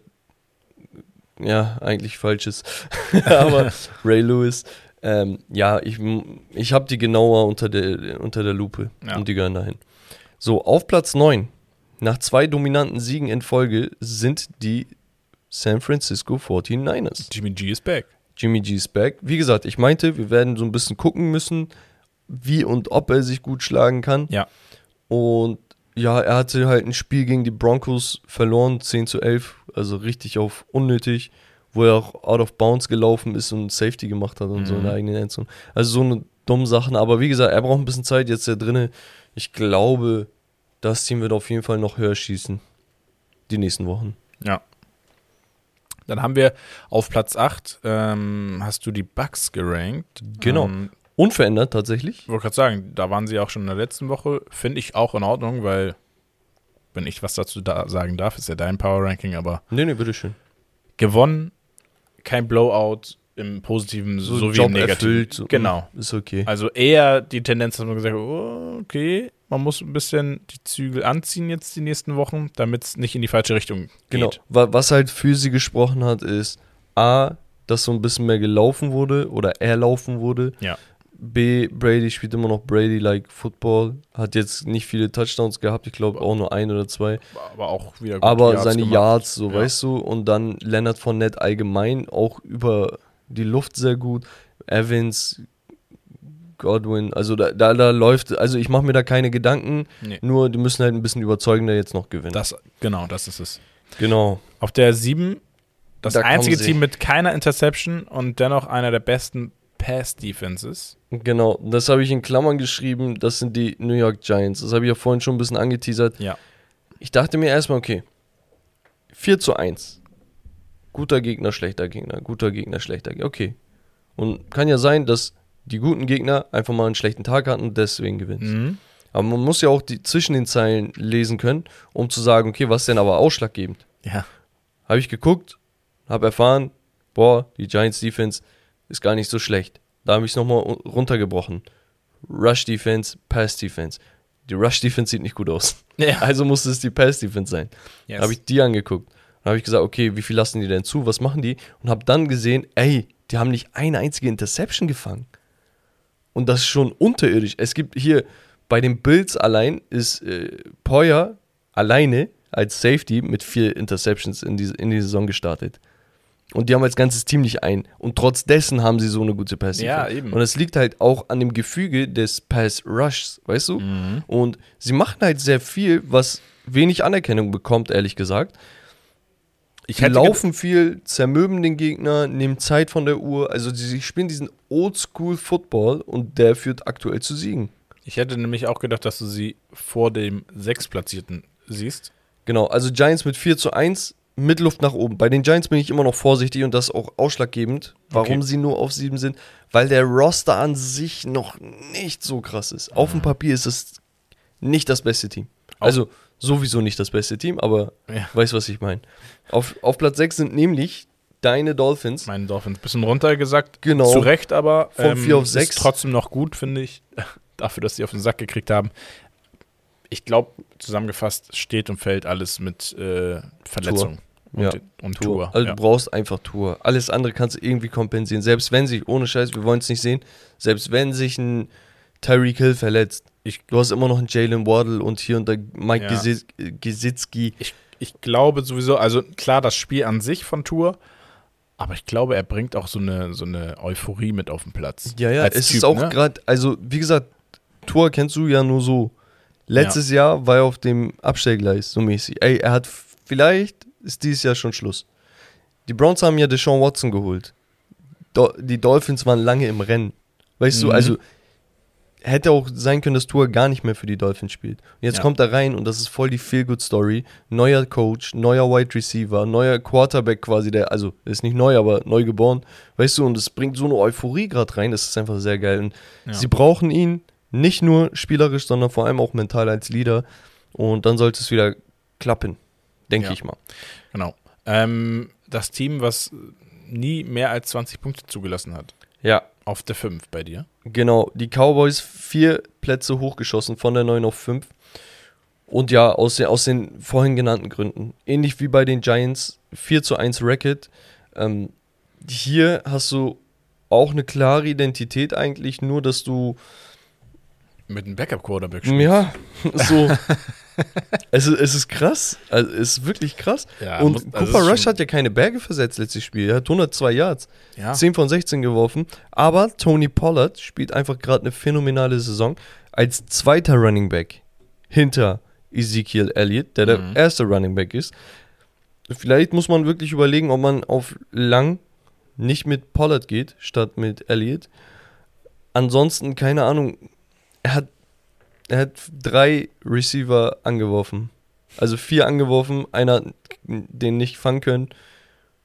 ja, eigentlich falsch ist. Aber Ray Lewis, ähm, ja, ich, ich habe die genauer unter der, unter der Lupe
Ja.
und die gehören dahin. So, auf Platz 9, nach zwei dominanten Siegen in Folge, sind die San Francisco 49ers.
Jimmy G ist back.
Jimmy G ist back. Wie gesagt, ich meinte, wir werden so ein bisschen gucken müssen, wie und ob er sich gut schlagen kann.
Ja.
Und ja, er hatte halt ein Spiel gegen die Broncos verloren, 10 zu 11, also richtig auf unnötig, wo er auch out of bounds gelaufen ist und Safety gemacht hat und so in der
Mhm.
eigenen Endzone. Also so eine dumme Sachen, aber wie gesagt, er braucht ein bisschen Zeit, jetzt der drinne. Ich glaube, das Team wird auf jeden Fall noch höher schießen. Die nächsten Wochen.
Ja. Dann haben wir auf Platz 8, ähm, hast du die Bucks gerankt.
Genau.
Ähm,
Unverändert tatsächlich.
Ich wollte gerade sagen, da waren sie auch schon in der letzten Woche. Finde ich auch in Ordnung, weil, wenn ich was dazu da sagen darf, ist ja dein Power Ranking, aber
Nee, nee, bitteschön.
gewonnen, kein Blowout im Positiven
So,
so, wie im Negativen.
erfüllt. So,
Genau.
mm, Ist okay.
Also eher die Tendenz, dass man gesagt hat, oh, okay, man muss ein bisschen die Zügel anziehen jetzt die nächsten Wochen, damit es nicht in die falsche Richtung
Genau.
geht.
Wa- Was halt für sie gesprochen hat, ist A, dass so ein bisschen mehr gelaufen wurde oder erlaufen wurde.
Ja.
B, Brady spielt immer noch Brady-like Football. Hat jetzt nicht viele Touchdowns gehabt, ich glaube auch nur ein oder zwei.
Aber auch wieder gut
Aber
Yards
seine
gemacht.
Yards, so
Ja.
weißt du. Und dann Leonard Fournette allgemein auch über die Luft sehr gut. Evans, Godwin, also da, da, da läuft, also ich mache mir da keine Gedanken.
Nee.
Nur die müssen halt ein bisschen überzeugender jetzt noch gewinnen.
Das, genau, das ist es.
genau.
Auf der 7, das
Da
einzige. Team mit keiner Interception und dennoch einer der besten Pass-Defenses.
Genau, das habe ich in Klammern geschrieben. Das sind die New York Giants. Das habe ich ja vorhin schon ein bisschen angeteasert.
Ja.
Ich dachte mir erstmal, okay, 4 zu 1. Guter Gegner, schlechter Gegner, guter Gegner, schlechter Gegner. Okay. Und kann ja sein, dass die guten Gegner einfach mal einen schlechten Tag hatten und deswegen gewinnen.
Mhm.
Aber man muss ja auch die zwischen den Zeilen lesen können, um zu sagen, okay, was ist denn aber ausschlaggebend?
Ja.
Habe ich geguckt, habe erfahren, boah, die Giants Defense ist gar nicht so schlecht. Da habe ich es nochmal runtergebrochen. Rush Defense, Pass Defense. Die Rush Defense sieht nicht gut aus.
Ja.
Also muss es die Pass Defense sein.
Yes.
Habe ich die angeguckt. Dann habe ich gesagt, okay, wie viel lassen die denn zu? Was machen die? Und habe dann gesehen, ey, die haben nicht eine einzige Interception gefangen. Und das ist schon unterirdisch. Es gibt hier bei den Bills allein ist äh, Poyer alleine als Safety mit vier Interceptions in die, in die Saison gestartet. Und die haben als ganzes Team nicht ein. Und trotz dessen haben sie so eine gute Pass.
Ja, eben.
Und es liegt halt auch an dem Gefüge des Pass Rushs, weißt du? Und sie machen halt sehr viel, was wenig Anerkennung bekommt, ehrlich gesagt.
Ich
Die laufen viel, zermürben den Gegner, nehmen Zeit von der Uhr. Also sie spielen diesen Oldschool-Football und der führt aktuell zu Siegen.
Ich hätte nämlich auch gedacht, dass du sie vor dem Sechstplatzierten siehst.
Genau, also Giants mit 4 zu 1 mit Luft nach oben. Bei den Giants bin ich immer noch vorsichtig und das ist auch ausschlaggebend, warum
Okay.
sie nur auf sieben sind, weil der Roster an sich noch nicht so krass ist. Auf dem Papier ist es nicht das beste Team.
Auf-
Also sowieso nicht das beste Team, aber
Ja.
weißt was ich meine. Auf, auf Platz 6 sind nämlich deine Dolphins.
Meine Dolphins ein bisschen runtergesagt.
Genau.
Zu Recht, aber ähm,
Von vier auf sechs.
ist trotzdem noch gut, finde ich. Dafür, dass sie auf den Sack gekriegt haben. Ich glaube, zusammengefasst steht und fällt alles mit äh, Verletzung und,
Ja.
und
Tour.
Tour.
Also
ja.
du brauchst einfach Tour. Alles andere kannst du irgendwie kompensieren. Selbst wenn sich, ohne Scheiß, wir wollen es nicht sehen, selbst wenn sich ein Tyreek Hill verletzt,
Ich-
du hast immer noch einen Jalen Waddle und hier und da Mike
Ja.
Gesi- Gesicki.
ich, ich glaube sowieso, also klar, das Spiel an sich von Tour, aber ich glaube, er bringt auch so eine, so eine Euphorie mit auf den Platz.
Ja, ja, es
Typ,
ist auch
ne?
gerade, also wie gesagt, Tour kennst du ja nur so. Letztes Jahr war er auf dem Abstellgleis, so mäßig. Ey, er hat, vielleicht ist dieses Jahr schon Schluss. Die Browns haben ja Deshaun Watson geholt. Do die Dolphins waren lange im Rennen. Weißt du,
Mhm.
also hätte auch sein können, dass Tour gar nicht mehr für die Dolphins spielt. Und jetzt
Ja.
kommt er rein und das ist voll die Feel-Good-Story. Neuer Coach, neuer Wide Receiver, neuer Quarterback quasi, der, also ist nicht neu, aber neu geboren. Weißt du, und es bringt so eine Euphorie gerade rein, das ist einfach sehr geil. Und
Ja.
sie brauchen ihn nicht nur spielerisch, sondern vor allem auch mental als Leader. Und dann sollte es wieder klappen, denke
Ja.
ich mal.
Genau. Ähm, das Team, was nie mehr als 20 Punkte zugelassen hat.
Ja,
Auf der 5 bei dir.
Genau, die Cowboys vier Plätze hochgeschossen, von der 9 auf 5. Und ja, aus, den- aus den vorhin genannten Gründen. Ähnlich wie bei den Giants, 4 zu 1 Racket. Ähm, hier hast du auch eine klare Identität eigentlich, nur dass du,
Mit einem Backup-Quarterback spielst.
ja, so, es, ist, es ist krass, also es ist wirklich krass.
Ja,
Und
muss- also
Cooper Rush hat ja keine Berge versetzt letztes Spiel, er hat 102 Yards.
Ja.
10 von 16 geworfen. Aber Tony Pollard spielt einfach gerade eine phänomenale Saison als zweiter Running Back hinter Ezekiel Elliott, der
Mhm.
der erste Running Back ist. Vielleicht muss man wirklich überlegen, ob man auf lang nicht mit Pollard geht, statt mit Elliott. Ansonsten, keine Ahnung, er hat, er hat drei Receiver angeworfen. Also vier angeworfen, einer hat den nicht fangen können.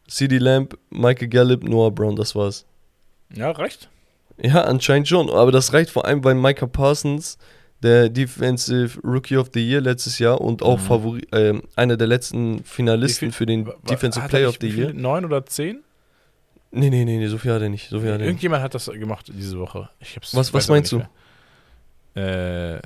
CD Lamb, Michael Gallup, Noah Brown, das war's.
ja, reicht.
Ja, anscheinend schon, aber das reicht vor allem, weil Micah Parsons, der Defensive Rookie of the Year letztes Jahr und auch
Mhm.
Favori ähm, einer der letzten Finalisten für den Defensive
er
Player
nicht
of the? Year.
Neun oder zehn?
Nee, nee, nee, nee, so viel hat er nicht. So viel hat er nicht.
Irgendjemand hat das gemacht diese Woche.
Was- was meinst
nicht mehr. Äh,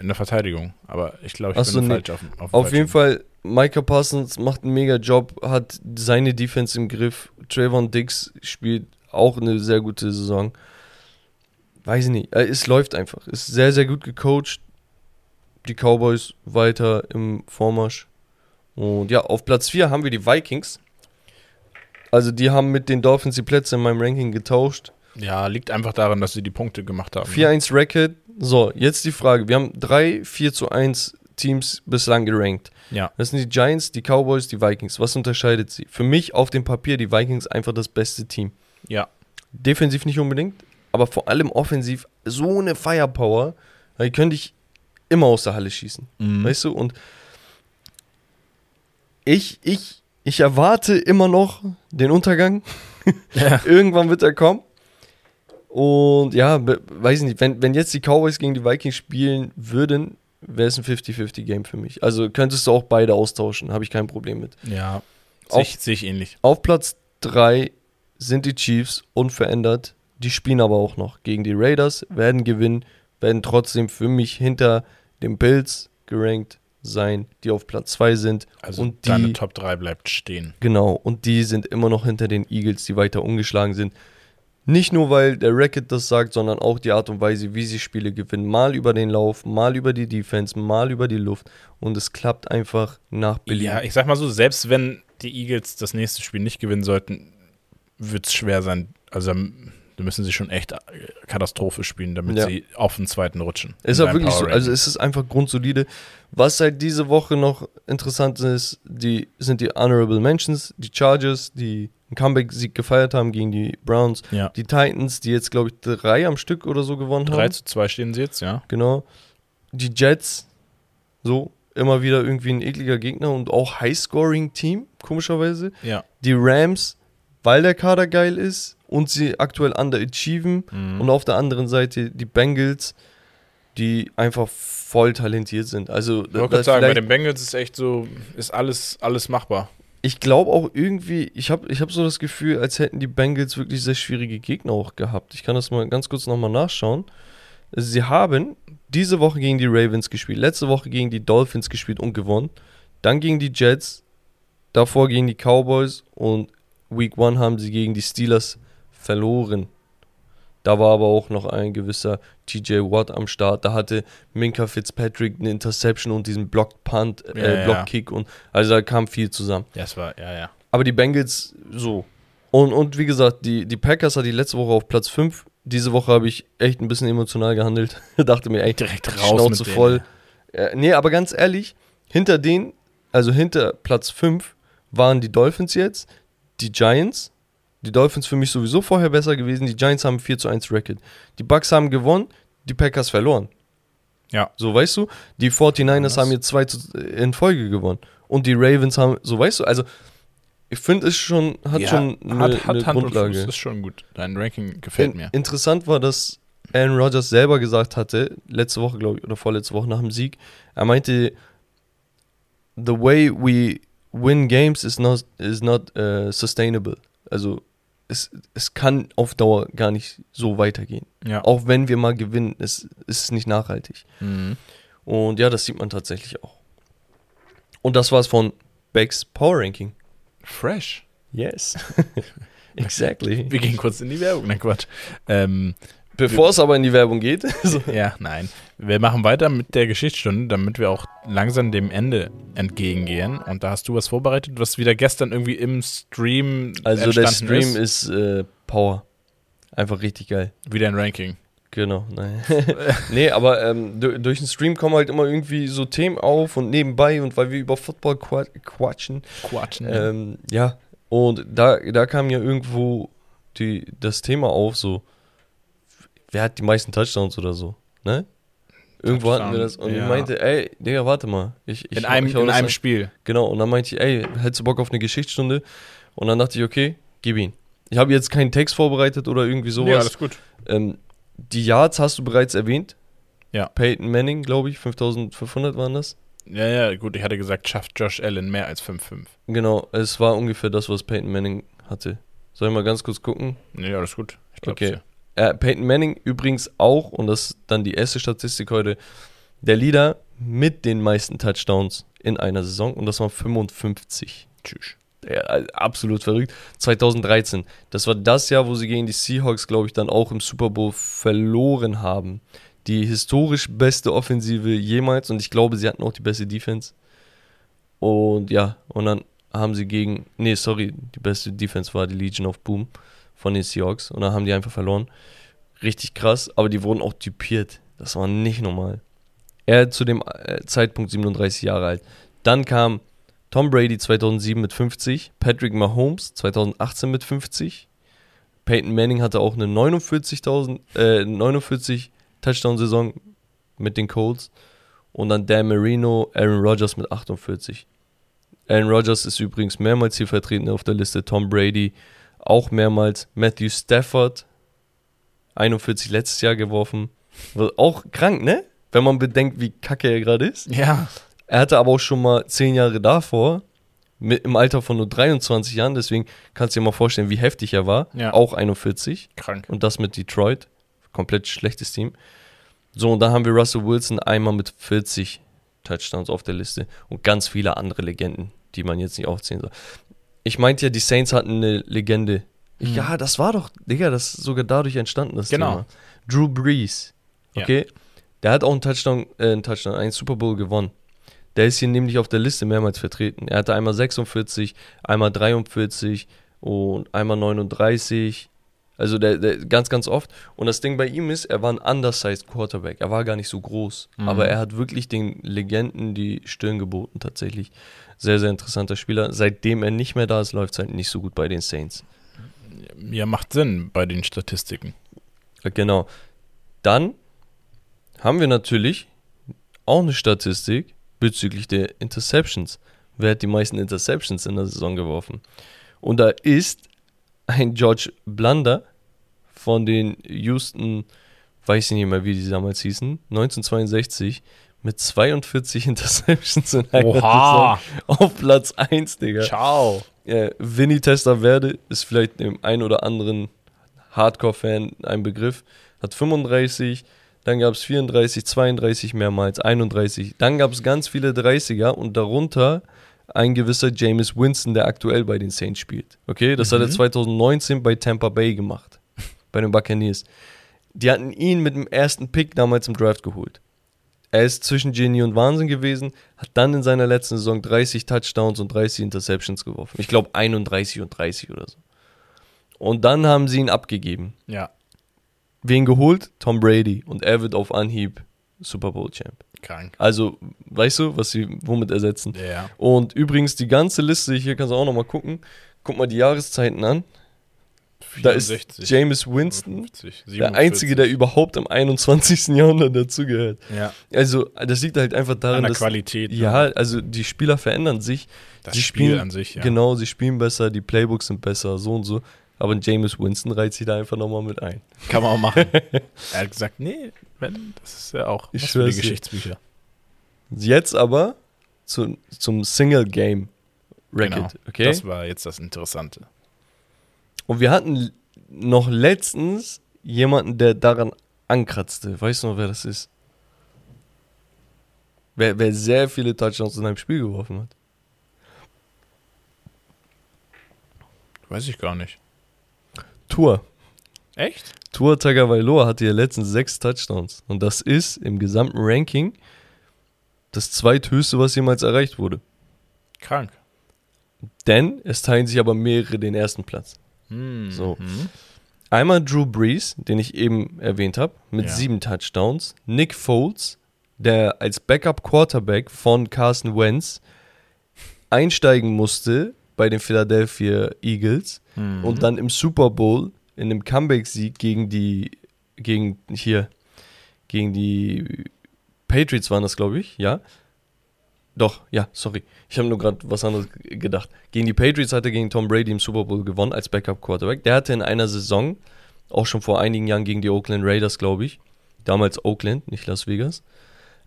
in der Verteidigung. Aber ich glaube, ich
Ach
bin
so, nee.
falsch auf, auf,
Auf jeden. Fall, Micah Parsons macht einen mega Job, hat seine Defense im Griff. Trayvon Diggs spielt auch eine sehr gute Saison. Weiß ich nicht, äh, es läuft einfach. Ist sehr, sehr gut gecoacht. Die Cowboys weiter im Vormarsch. Und ja, auf Platz 4 haben wir die Vikings. Also die haben mit den Dolphins die Plätze in meinem Ranking getauscht.
Ja, liegt einfach daran, dass sie die Punkte gemacht haben.
4-1 Record. So, jetzt die Frage. Wir haben drei 4 zu 1 Teams bislang gerankt.
Ja.
Das sind die Giants, die Cowboys, die Vikings. Was unterscheidet sie? Für mich auf dem Papier die Vikings einfach das beste Team.
Ja.
Defensiv nicht unbedingt, aber vor allem offensiv so eine Firepower, die könnte ich immer aus der Halle schießen.
Mhm.
Weißt du? Und ich, ich, ich erwarte immer noch den Untergang.
Ja.
Irgendwann wird er kommen. Und ja, weiß ich nicht, wenn, wenn jetzt die Cowboys gegen die Vikings spielen würden, wäre es ein 50-50-Game für mich. Also könntest du auch beide austauschen, habe ich kein Problem mit.
Ja. Sehe ich, ähnlich.
Auf Platz 3 sind die Chiefs unverändert. Die spielen aber auch noch gegen die Raiders, werden gewinnen, werden trotzdem für mich hinter den Bills gerankt sein, die auf Platz 2 sind.
Also
und
deine
die,
Top 3 bleibt stehen.
genau, und die sind immer noch hinter den Eagles, die weiter ungeschlagen sind. Nicht nur, weil der Racket das sagt, sondern auch die Art und Weise, wie sie Spiele gewinnen. Mal über den Lauf, mal über die Defense, mal über die Luft. Und es klappt einfach nach Belieben.
Ja, ich sag mal so, selbst wenn die Eagles das nächste Spiel nicht gewinnen sollten, wird es schwer sein. Also ähm, da müssen sie schon echt äh, Katastrophe spielen, damit
Ja.
sie auf den zweiten rutschen.
Ist
deinem
wirklich so. Also es ist einfach grundsolide. Was halt diese Woche noch interessant ist, die sind die Honorable Mentions, die Chargers, die einen Comeback-Sieg gefeiert haben gegen die Browns,
ja.
die Titans, die jetzt glaube ich drei am Stück oder so gewonnen
3
haben.
zu 2 stehen sie jetzt, ja.
Genau. Die Jets, so immer wieder irgendwie ein ekliger Gegner und auch High-Scoring-Team, komischerweise.
Ja.
Die Rams, weil der Kader geil ist und sie aktuell underachieven.
Mhm.
Und auf der anderen Seite die Bengals, die einfach voll talentiert sind. Also,
Ich wollte gerade sagen, bei den Bengals ist echt so, ist alles, alles machbar.
Ich glaube auch irgendwie, ich habe ich hab so das Gefühl, als hätten die Bengals wirklich sehr schwierige Gegner auch gehabt. Ich kann das mal ganz kurz nochmal nachschauen. Sie haben diese Woche gegen die Ravens gespielt, letzte Woche gegen die Dolphins gespielt und gewonnen. Dann gegen die Jets, davor gegen die Cowboys und Week 1 haben sie gegen die Steelers verloren. Da war aber auch noch ein gewisser TJ Watt am Start. Da hatte Minka Fitzpatrick eine Interception und diesen Block Punt,
Ja,
äh,
ja.
Block Kick und also da kam viel zusammen.
Ja, es war, ja, ja.
Aber die Bengals so. Und, und wie gesagt, die, die Packers hat die letzte Woche auf Platz 5. Diese Woche habe ich echt ein bisschen emotional gehandelt. Dachte mir, ey,
Direkt raus
Schnauze
mit denen,
voll. Äh, nee, aber ganz ehrlich, hinter denen, also hinter Platz 5, waren die Dolphins jetzt, die Giants. Die Dolphins für mich sowieso vorher besser gewesen. Die Giants haben 4 zu 1 Record. Die Bucks haben gewonnen, die Packers verloren.
Ja.
So, weißt du? Die 49ers
Was?
haben jetzt 2 zu, in Folge gewonnen. Und die Ravens haben, so weißt du, also ich finde es schon, hat
Ja,
schon eine,
hat, hat
eine
Hand
Grundlage.
ist schon gut. Dein Ranking gefällt
In,
mir.
interessant war, dass Aaron Rodgers selber gesagt hatte, letzte Woche, glaube ich, oder vorletzte Woche nach dem Sieg, er meinte, the way we win games is not, is not uh, sustainable. Also es, es kann auf Dauer gar nicht so weitergehen.
Ja.
Auch wenn wir mal gewinnen, es, es ist nicht nachhaltig.
Mhm.
Und ja, das sieht man tatsächlich auch. Und das war's von Becks Power Ranking.
Fresh.
Yes. exactly.
Wir gehen kurz in die Werbung, nein Quatsch. Ähm,
Bevor es aber in die Werbung geht,
ja, nein. Wir machen weiter mit der Geschichtsstunde, damit wir auch langsam dem Ende entgegengehen. Und da hast du was vorbereitet, was wieder gestern irgendwie im Stream
also der Stream ist, äh, Power. Einfach richtig geil.
Wieder ein Ranking.
Genau, nein. nee, aber ähm, du- durch den Stream kommen halt immer irgendwie so Themen auf und nebenbei und weil wir über Football qua quatschen.
Quatschen.
Ähm, ja, und da, da kam ja irgendwo die, das Thema auf, so, wer hat die meisten Touchdowns oder so, ne? Irgendwo hatten wir das und
ja.
ich meinte, ey, Digga, warte mal. Ich, ich,
in einem,
ich
in einem
an.
Spiel.
Genau, und dann meinte ich, ey, hättest du Bock auf eine Geschichtsstunde? Und dann dachte ich, okay, gib ihn. Ich habe jetzt keinen Text vorbereitet oder irgendwie sowas.
Ja, alles gut.
ähm, die Yards hast du bereits erwähnt.
Ja.
Peyton Manning, glaube ich, 5500 waren das.
Ja, ja, gut. Ich hatte gesagt, schafft Josh Allen mehr als 5-5.
Genau, es war ungefähr das, was Peyton Manning hatte. Soll ich mal ganz kurz gucken?
Nee, alles gut. Ich glaube,
Okay. Äh, Peyton Manning übrigens auch, und das ist dann die erste Statistik heute, der Leader mit den meisten Touchdowns in einer Saison und das waren 55.
Tschüss.
Ja, äh, absolut verrückt. 2013. Das war das Jahr, wo sie gegen die Seahawks, glaube ich, dann auch im Super Bowl verloren haben. Die historisch beste Offensive jemals und ich glaube, sie hatten auch die beste Defense. Und ja, und dann haben sie gegen, nee, sorry, die beste Defense war die Legion of Boom von den Seahawks und dann haben die einfach verloren. Richtig krass, aber die wurden auch typiert. Das war nicht normal. Er zu dem äh, Zeitpunkt 37 Jahre alt. Dann kam Tom Brady 2007 mit 50, Patrick Mahomes 2018 mit 50, Peyton Manning hatte auch eine 49.000, äh, 49 Touchdown-Saison mit den Colts und dann Dan Marino, Aaron Rodgers mit 48. Aaron Rodgers ist übrigens mehrmals hier vertreten auf der Liste, Tom Brady auch mehrmals, Matthew Stafford 41 letztes Jahr geworfen, auch krank, ne? Wenn man bedenkt, wie kacke er gerade ist.
Ja.
Er hatte aber auch schon mal zehn Jahre davor, mit, im Alter von nur 23 Jahren, deswegen kannst du dir mal vorstellen, wie heftig er war.
Ja.
Auch 41.
Krank.
Und das mit Detroit. Komplett schlechtes Team. So, und dann haben wir Russell Wilson einmal mit 40 Touchdowns auf der Liste und ganz viele andere Legenden, die man jetzt nicht aufzählen soll. Ich meinte ja, die Saints hatten eine Legende.
Mhm.
Ja, das war doch, Digga, das ist sogar dadurch entstanden, das
Genau.
Thema. Drew Brees.
Ja.
Okay? Der hat auch einen Touchdown, äh, einen Touchdown, einen Super Bowl gewonnen. Der ist hier nämlich auf der Liste mehrmals vertreten. Er hatte einmal 46, einmal 43 und einmal 39. Also der, der ganz, ganz oft. Und das Ding bei ihm ist, er war ein undersized Quarterback. Er war gar nicht so groß.
Mhm.
Aber er hat wirklich den Legenden die Stirn geboten, tatsächlich. Sehr, sehr interessanter Spieler. Seitdem er nicht mehr da ist, läuft es halt nicht so gut bei den Saints.
Ja, macht Sinn bei den Statistiken.
Äh, Genau. Dann haben wir natürlich auch eine Statistik, bezüglich der Interceptions. Wer hat die meisten Interceptions in der Saison geworfen? Und da ist ein George Blunder von den Houston, weiß ich nicht mehr, wie die damals hießen, 1962 mit 42 Interceptions in einer
Oha.
Saison auf Platz 1, Digga.
Ciao.
Äh, Vinny Testaverde ist vielleicht dem einen oder anderen Hardcore-Fan ein Begriff. Hat 35, dann gab es 34, 32 mehrmals, 31. Dann gab es ganz viele 30er und darunter ein gewisser Jameis Winston, der aktuell bei den Saints spielt. Okay, das hat er 2019 bei Tampa Bay gemacht. Bei den Buccaneers. Die hatten ihn mit dem ersten Pick damals im Draft geholt. Er ist zwischen Genie und Wahnsinn gewesen, hat dann in seiner letzten Saison 30 Touchdowns und 30 Interceptions geworfen. Ich glaube 31 und 30 oder so. Und dann haben sie ihn abgegeben.
Ja,
Wen geholt? Tom Brady. Und er wird auf Anhieb Super Bowl Champ.
krank.
Also, weißt du, was sie womit ersetzen?
Ja.
Und übrigens, die ganze Liste, hier kannst du auch nochmal gucken. Guck mal die Jahreszeiten an. Da ist
64,
Jameis Winston
50,
der Einzige, der überhaupt im 21. Jahrhundert dazugehört.
Ja,
Also, das liegt halt einfach
an
daran,
der
dass.
Qualität. ne?
Ja, also die Spieler verändern sich.
das
sie
Spiel
spielen-
an sich, ja.
Genau, sie spielen besser, die Playbooks sind besser, so und so. Aber Jameis Winston reiht sich da einfach nochmal mit ein.
Kann man auch machen. er hat gesagt, nee, wenn, das ist ja auch
Ich
für die. Geschichtsbücher.
Jetzt aber zu, zum Single Game Record,
Genau,
okay?
Das war jetzt das Interessante.
Und wir hatten noch letztens jemanden, der daran ankratzte. Weißt du noch, wer das ist? Wer, wer sehr viele Touchdowns in einem Spiel geworfen hat.
Weiß ich gar nicht.
Tour.
Echt?
Tour Tagovailoa hatte ja letztens sechs Touchdowns. Und das ist im gesamten Ranking das zweithöchste, was jemals erreicht wurde.
Krank.
Denn es teilen sich aber mehrere den ersten Platz.
Hm.
So.
Hm.
Einmal Drew Brees, den ich eben erwähnt habe, mit
Ja.
sieben Touchdowns. Nick Foles, der als Backup-Quarterback von Carson Wentz einsteigen musste bei den Philadelphia Eagles
Mhm.
und dann im Super Bowl in einem Comeback-Sieg gegen die, gegen hier, gegen die Patriots waren das, glaube ich, ja. Doch, ja, sorry. Ich habe nur gerade was anderes gedacht. Gegen die Patriots hat er gegen Tom Brady im Super Bowl gewonnen als Backup-Quarterback. Der hatte in einer Saison, auch schon vor einigen Jahren gegen die Oakland Raiders, glaube ich, damals Oakland, nicht Las Vegas,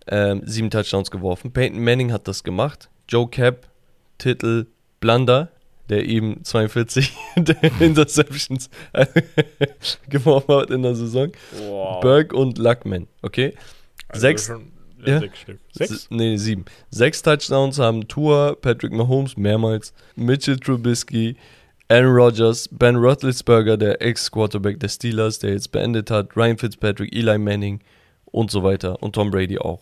ähm, sieben Touchdowns geworfen. Peyton Manning hat das gemacht. Joe Cap, Titel, Blunder, der eben 42 Interceptions geworfen hat in der Saison.
Wow.
Burke und Luckman, okay?
Also
sechs- ja.
Sechs Stück. Sechs?
Nee, sieben. Sechs Touchdowns haben Tua, Patrick Mahomes mehrmals, Mitchell Trubisky, Aaron Rodgers, Ben Roethlisberger, der Ex-Quarterback der Steelers, der jetzt beendet hat, Ryan Fitzpatrick, Eli Manning und so weiter und Tom Brady auch.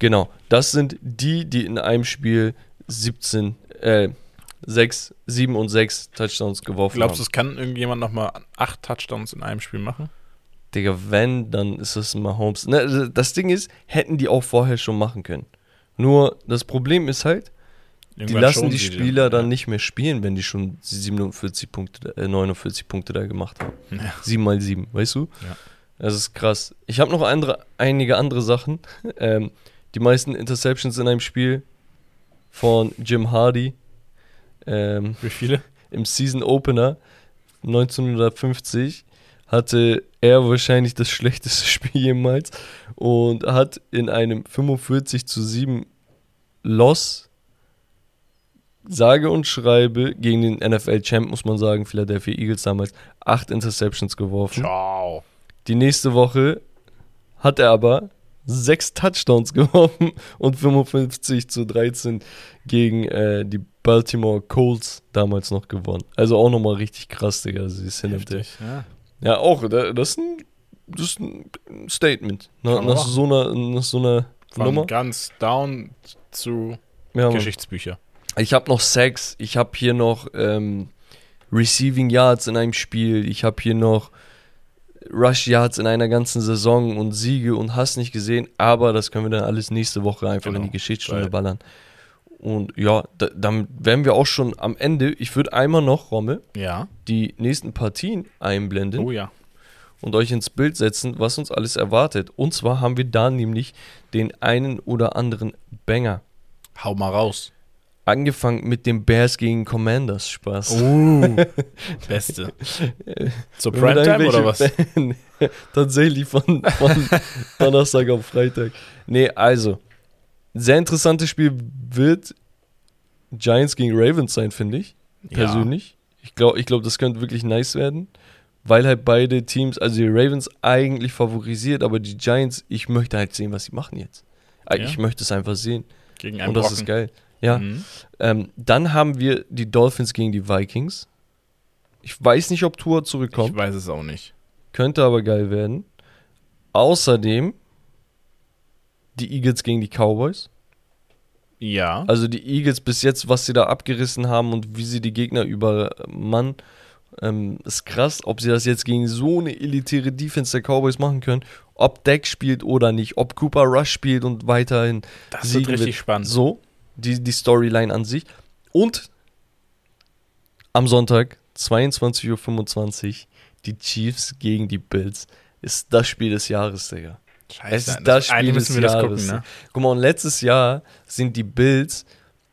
Genau, das sind die, die in einem Spiel 17, äh, 6, 7 und 6 Touchdowns geworfen
Glaubst du,
haben.
es kann irgendjemand nochmal acht Touchdowns in einem Spiel machen?
Digga, wenn, dann ist das Mahomes. Ne, das Ding ist, hätten die auch vorher schon machen können. Nur das Problem ist halt, die
Irgendwann
lassen die
sie den,
Spieler dann
ja.
nicht mehr spielen, wenn die schon 47 Punkte, äh, 49 Punkte da gemacht haben.
Ja.
7 mal 7, weißt du?
Ja.
Das ist krass. Ich habe noch andere, einige andere Sachen. Ähm, die meisten Interceptions in einem Spiel von Jim Hardy ähm,
Wie viele?
im Season Opener 1950 hatte er wahrscheinlich das schlechteste Spiel jemals und hat in einem 45 zu 7 Loss sage und schreibe gegen den NFL-Champ, muss man sagen, Philadelphia Eagles damals, acht Interceptions geworfen.
Ciao.
Die nächste Woche hat er aber sechs Touchdowns geworfen und 55 zu 13 gegen äh, die Baltimore Colts damals noch gewonnen. Also auch nochmal richtig krass, Digga. Sie ist hin und her.
Heftig, ja.
Ja, auch, da- das ist ein, das ist ein Statement. Nach,
Kann man
nach, so einer, nach so einer
Von
Nummer.
ganz down zu
Ja.
Geschichtsbücher.
Ich habe noch Sacks, ich habe hier noch ähm, Receiving Yards in einem Spiel, ich habe hier noch Rush Yards in einer ganzen Saison und Siege und hast nicht gesehen, aber das können wir dann alles nächste Woche einfach in
Genau,
die Geschichtsstunde
weil-
ballern. Und ja, da, dann wären wir auch schon am Ende. Ich würde einmal noch, Romme,
Ja.
die nächsten Partien einblenden.
Oh ja.
und euch ins Bild setzen, was uns alles erwartet. Und zwar haben wir da nämlich den einen oder anderen Banger.
Hau mal raus.
Angefangen mit dem Bears gegen Commanders Spaß.
Uh, beste. Zur Primetime oder was?
Tatsächlich von, von Donnerstag auf Freitag. Nee, also. Sehr interessantes Spiel wird Giants gegen Ravens sein, finde ich. Persönlich. Ich glaube, ich glaub, das könnte wirklich nice werden. Weil halt beide Teams, also die Ravens eigentlich favorisiert, aber die Giants, ich möchte halt sehen, was sie machen jetzt. Äh,
Ja.
Ich möchte es einfach sehen.
Gegen einen
Und das
Brocken.
ist geil. Ja.
Mhm.
Ähm, dann haben wir die Dolphins gegen die Vikings. Ich weiß nicht, ob Tour zurückkommt.
Ich weiß es auch nicht.
Könnte aber geil werden. Außerdem die Eagles gegen die Cowboys.
Ja.
Also die Eagles bis jetzt, was sie da abgerissen haben und wie sie die Gegner übermannen, ähm, ist krass. Ob sie das jetzt gegen so eine elitäre Defense der Cowboys machen können, ob Deck spielt oder nicht, ob Cooper Rush spielt und weiterhin
das wird richtig spannend.
So, die, die Storyline an sich. Und am Sonntag, 22.25 Uhr, die Chiefs gegen die Bills. Ist das Spiel des Jahres, Digga. Es ist das Spiel
Eigentlich
des
müssen wir das
Jahres.
gucken, ne?
Guck mal, und letztes Jahr sind die Bills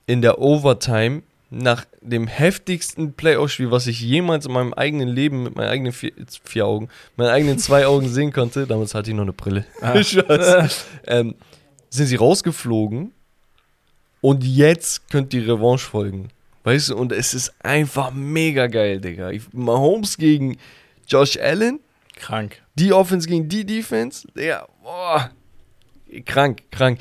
in der Overtime nach dem heftigsten Playoff-Spiel, was ich jemals in meinem eigenen Leben mit meinen eigenen vier, vier Augen, meinen eigenen zwei Augen sehen konnte, damals hatte ich noch eine Brille,
Ah.
Ähm, sind sie rausgeflogen und jetzt könnte die Revanche folgen. Weißt du, und es ist einfach mega geil, Digga. Ich, Mahomes gegen Josh Allen,
Krank.
die Offense gegen die Defense, Digga, boah, krank, krank.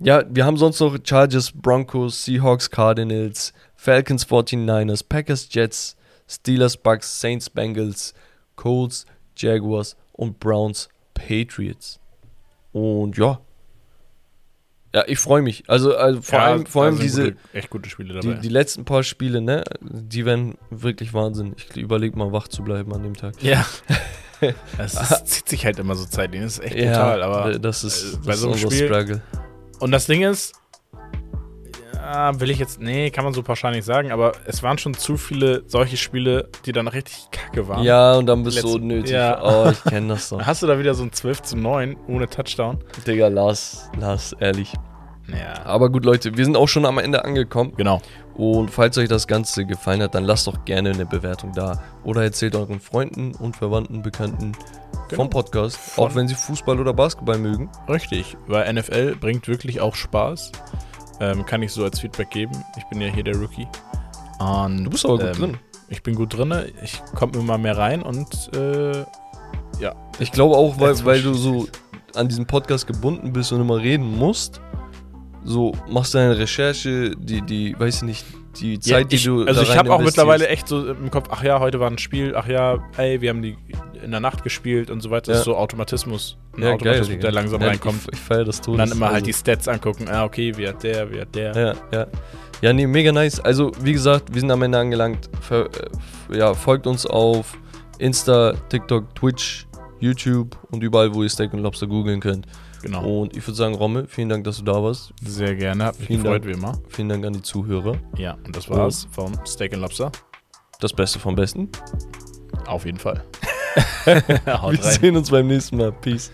Ja, wir haben sonst noch Chargers, Broncos, Seahawks, Cardinals, Falcons, 49ers, Packers, Jets, Steelers, Bucks, Saints, Bengals, Colts, Jaguars und Browns, Patriots. Und ja. Ja, ich freue mich. Also, also vor
Ja,
allem, vor allem
sind
diese,
Gute, echt gute Spiele
die,
dabei.
die letzten paar Spiele, ne, die werden wirklich Wahnsinn. Ich überlege mal, wach zu bleiben an dem Tag.
ja. Es zieht sich halt immer so zeitlich. Das ist echt brutal. Aber
das ist,
äh,
das
bei
ist
so einem Spiel-
Struggle.
Und das Ding ist, ja, will ich jetzt, nee, kann man so pauschal nicht sagen, aber es waren schon zu viele solche Spiele, die dann richtig kacke waren.
Ja, und dann bist du
Letzten-
unnötig.
ja.
Oh, ich kenne das doch.
Dann hast du da wieder so ein 12 zu 9 ohne Touchdown.
Digga, lass, lass, ehrlich.
Ja.
Aber gut, Leute, wir sind auch schon am Ende angekommen.
Genau.
Und falls euch das Ganze gefallen hat, dann lasst doch gerne eine Bewertung da. Oder erzählt euren Freunden und Verwandten, Bekannten
Genau.
vom Podcast,
Von-
auch wenn sie Fußball oder Basketball mögen.
Richtig, weil NFL bringt wirklich auch Spaß. Ähm, kann ich so als Feedback geben. Ich bin ja hier der Rookie. Und,
Du bist aber gut
ähm,
drin.
Ich bin gut drin. Ich komme immer mehr rein und äh, ja.
Ich glaube auch, weil, weil du so an diesen Podcast gebunden bist und immer reden musst. So machst du deine Recherche, die, die, weiß ich nicht, die Zeit,
ja,
die
ich,
du.
Also ich habe auch mittlerweile echt so im Kopf, ach ja, heute war ein Spiel, ach ja, ey, wir haben die in der Nacht gespielt und so weiter. Das
Ja.
ist so Automatismus. Ein
Ja, geil,
Automatismus,
Digga.
der langsam reinkommt.
Ich, ich feiere das Todes.
Und dann immer halt
Also-
die Stats angucken. Ah, okay, wie hat der, wie hat der.
Ja, ja. Ja, nee, mega nice. Also, wie gesagt, wir sind am Ende angelangt. Ver, äh, ja, folgt uns auf Insta, TikTok, Twitch, YouTube und überall, wo ihr Steak und Lobster googeln könnt.
Genau.
Und ich würde sagen, Romme, vielen Dank, dass du da warst.
Sehr gerne, hat mich
Vielen
gefreut,
Dank.
wie immer.
Vielen Dank an die Zuhörer.
Ja, und das war's vom Steak and Lobster.
Das Beste vom Besten.
Auf jeden Fall.
Wir
rein.
sehen uns beim nächsten Mal. Peace.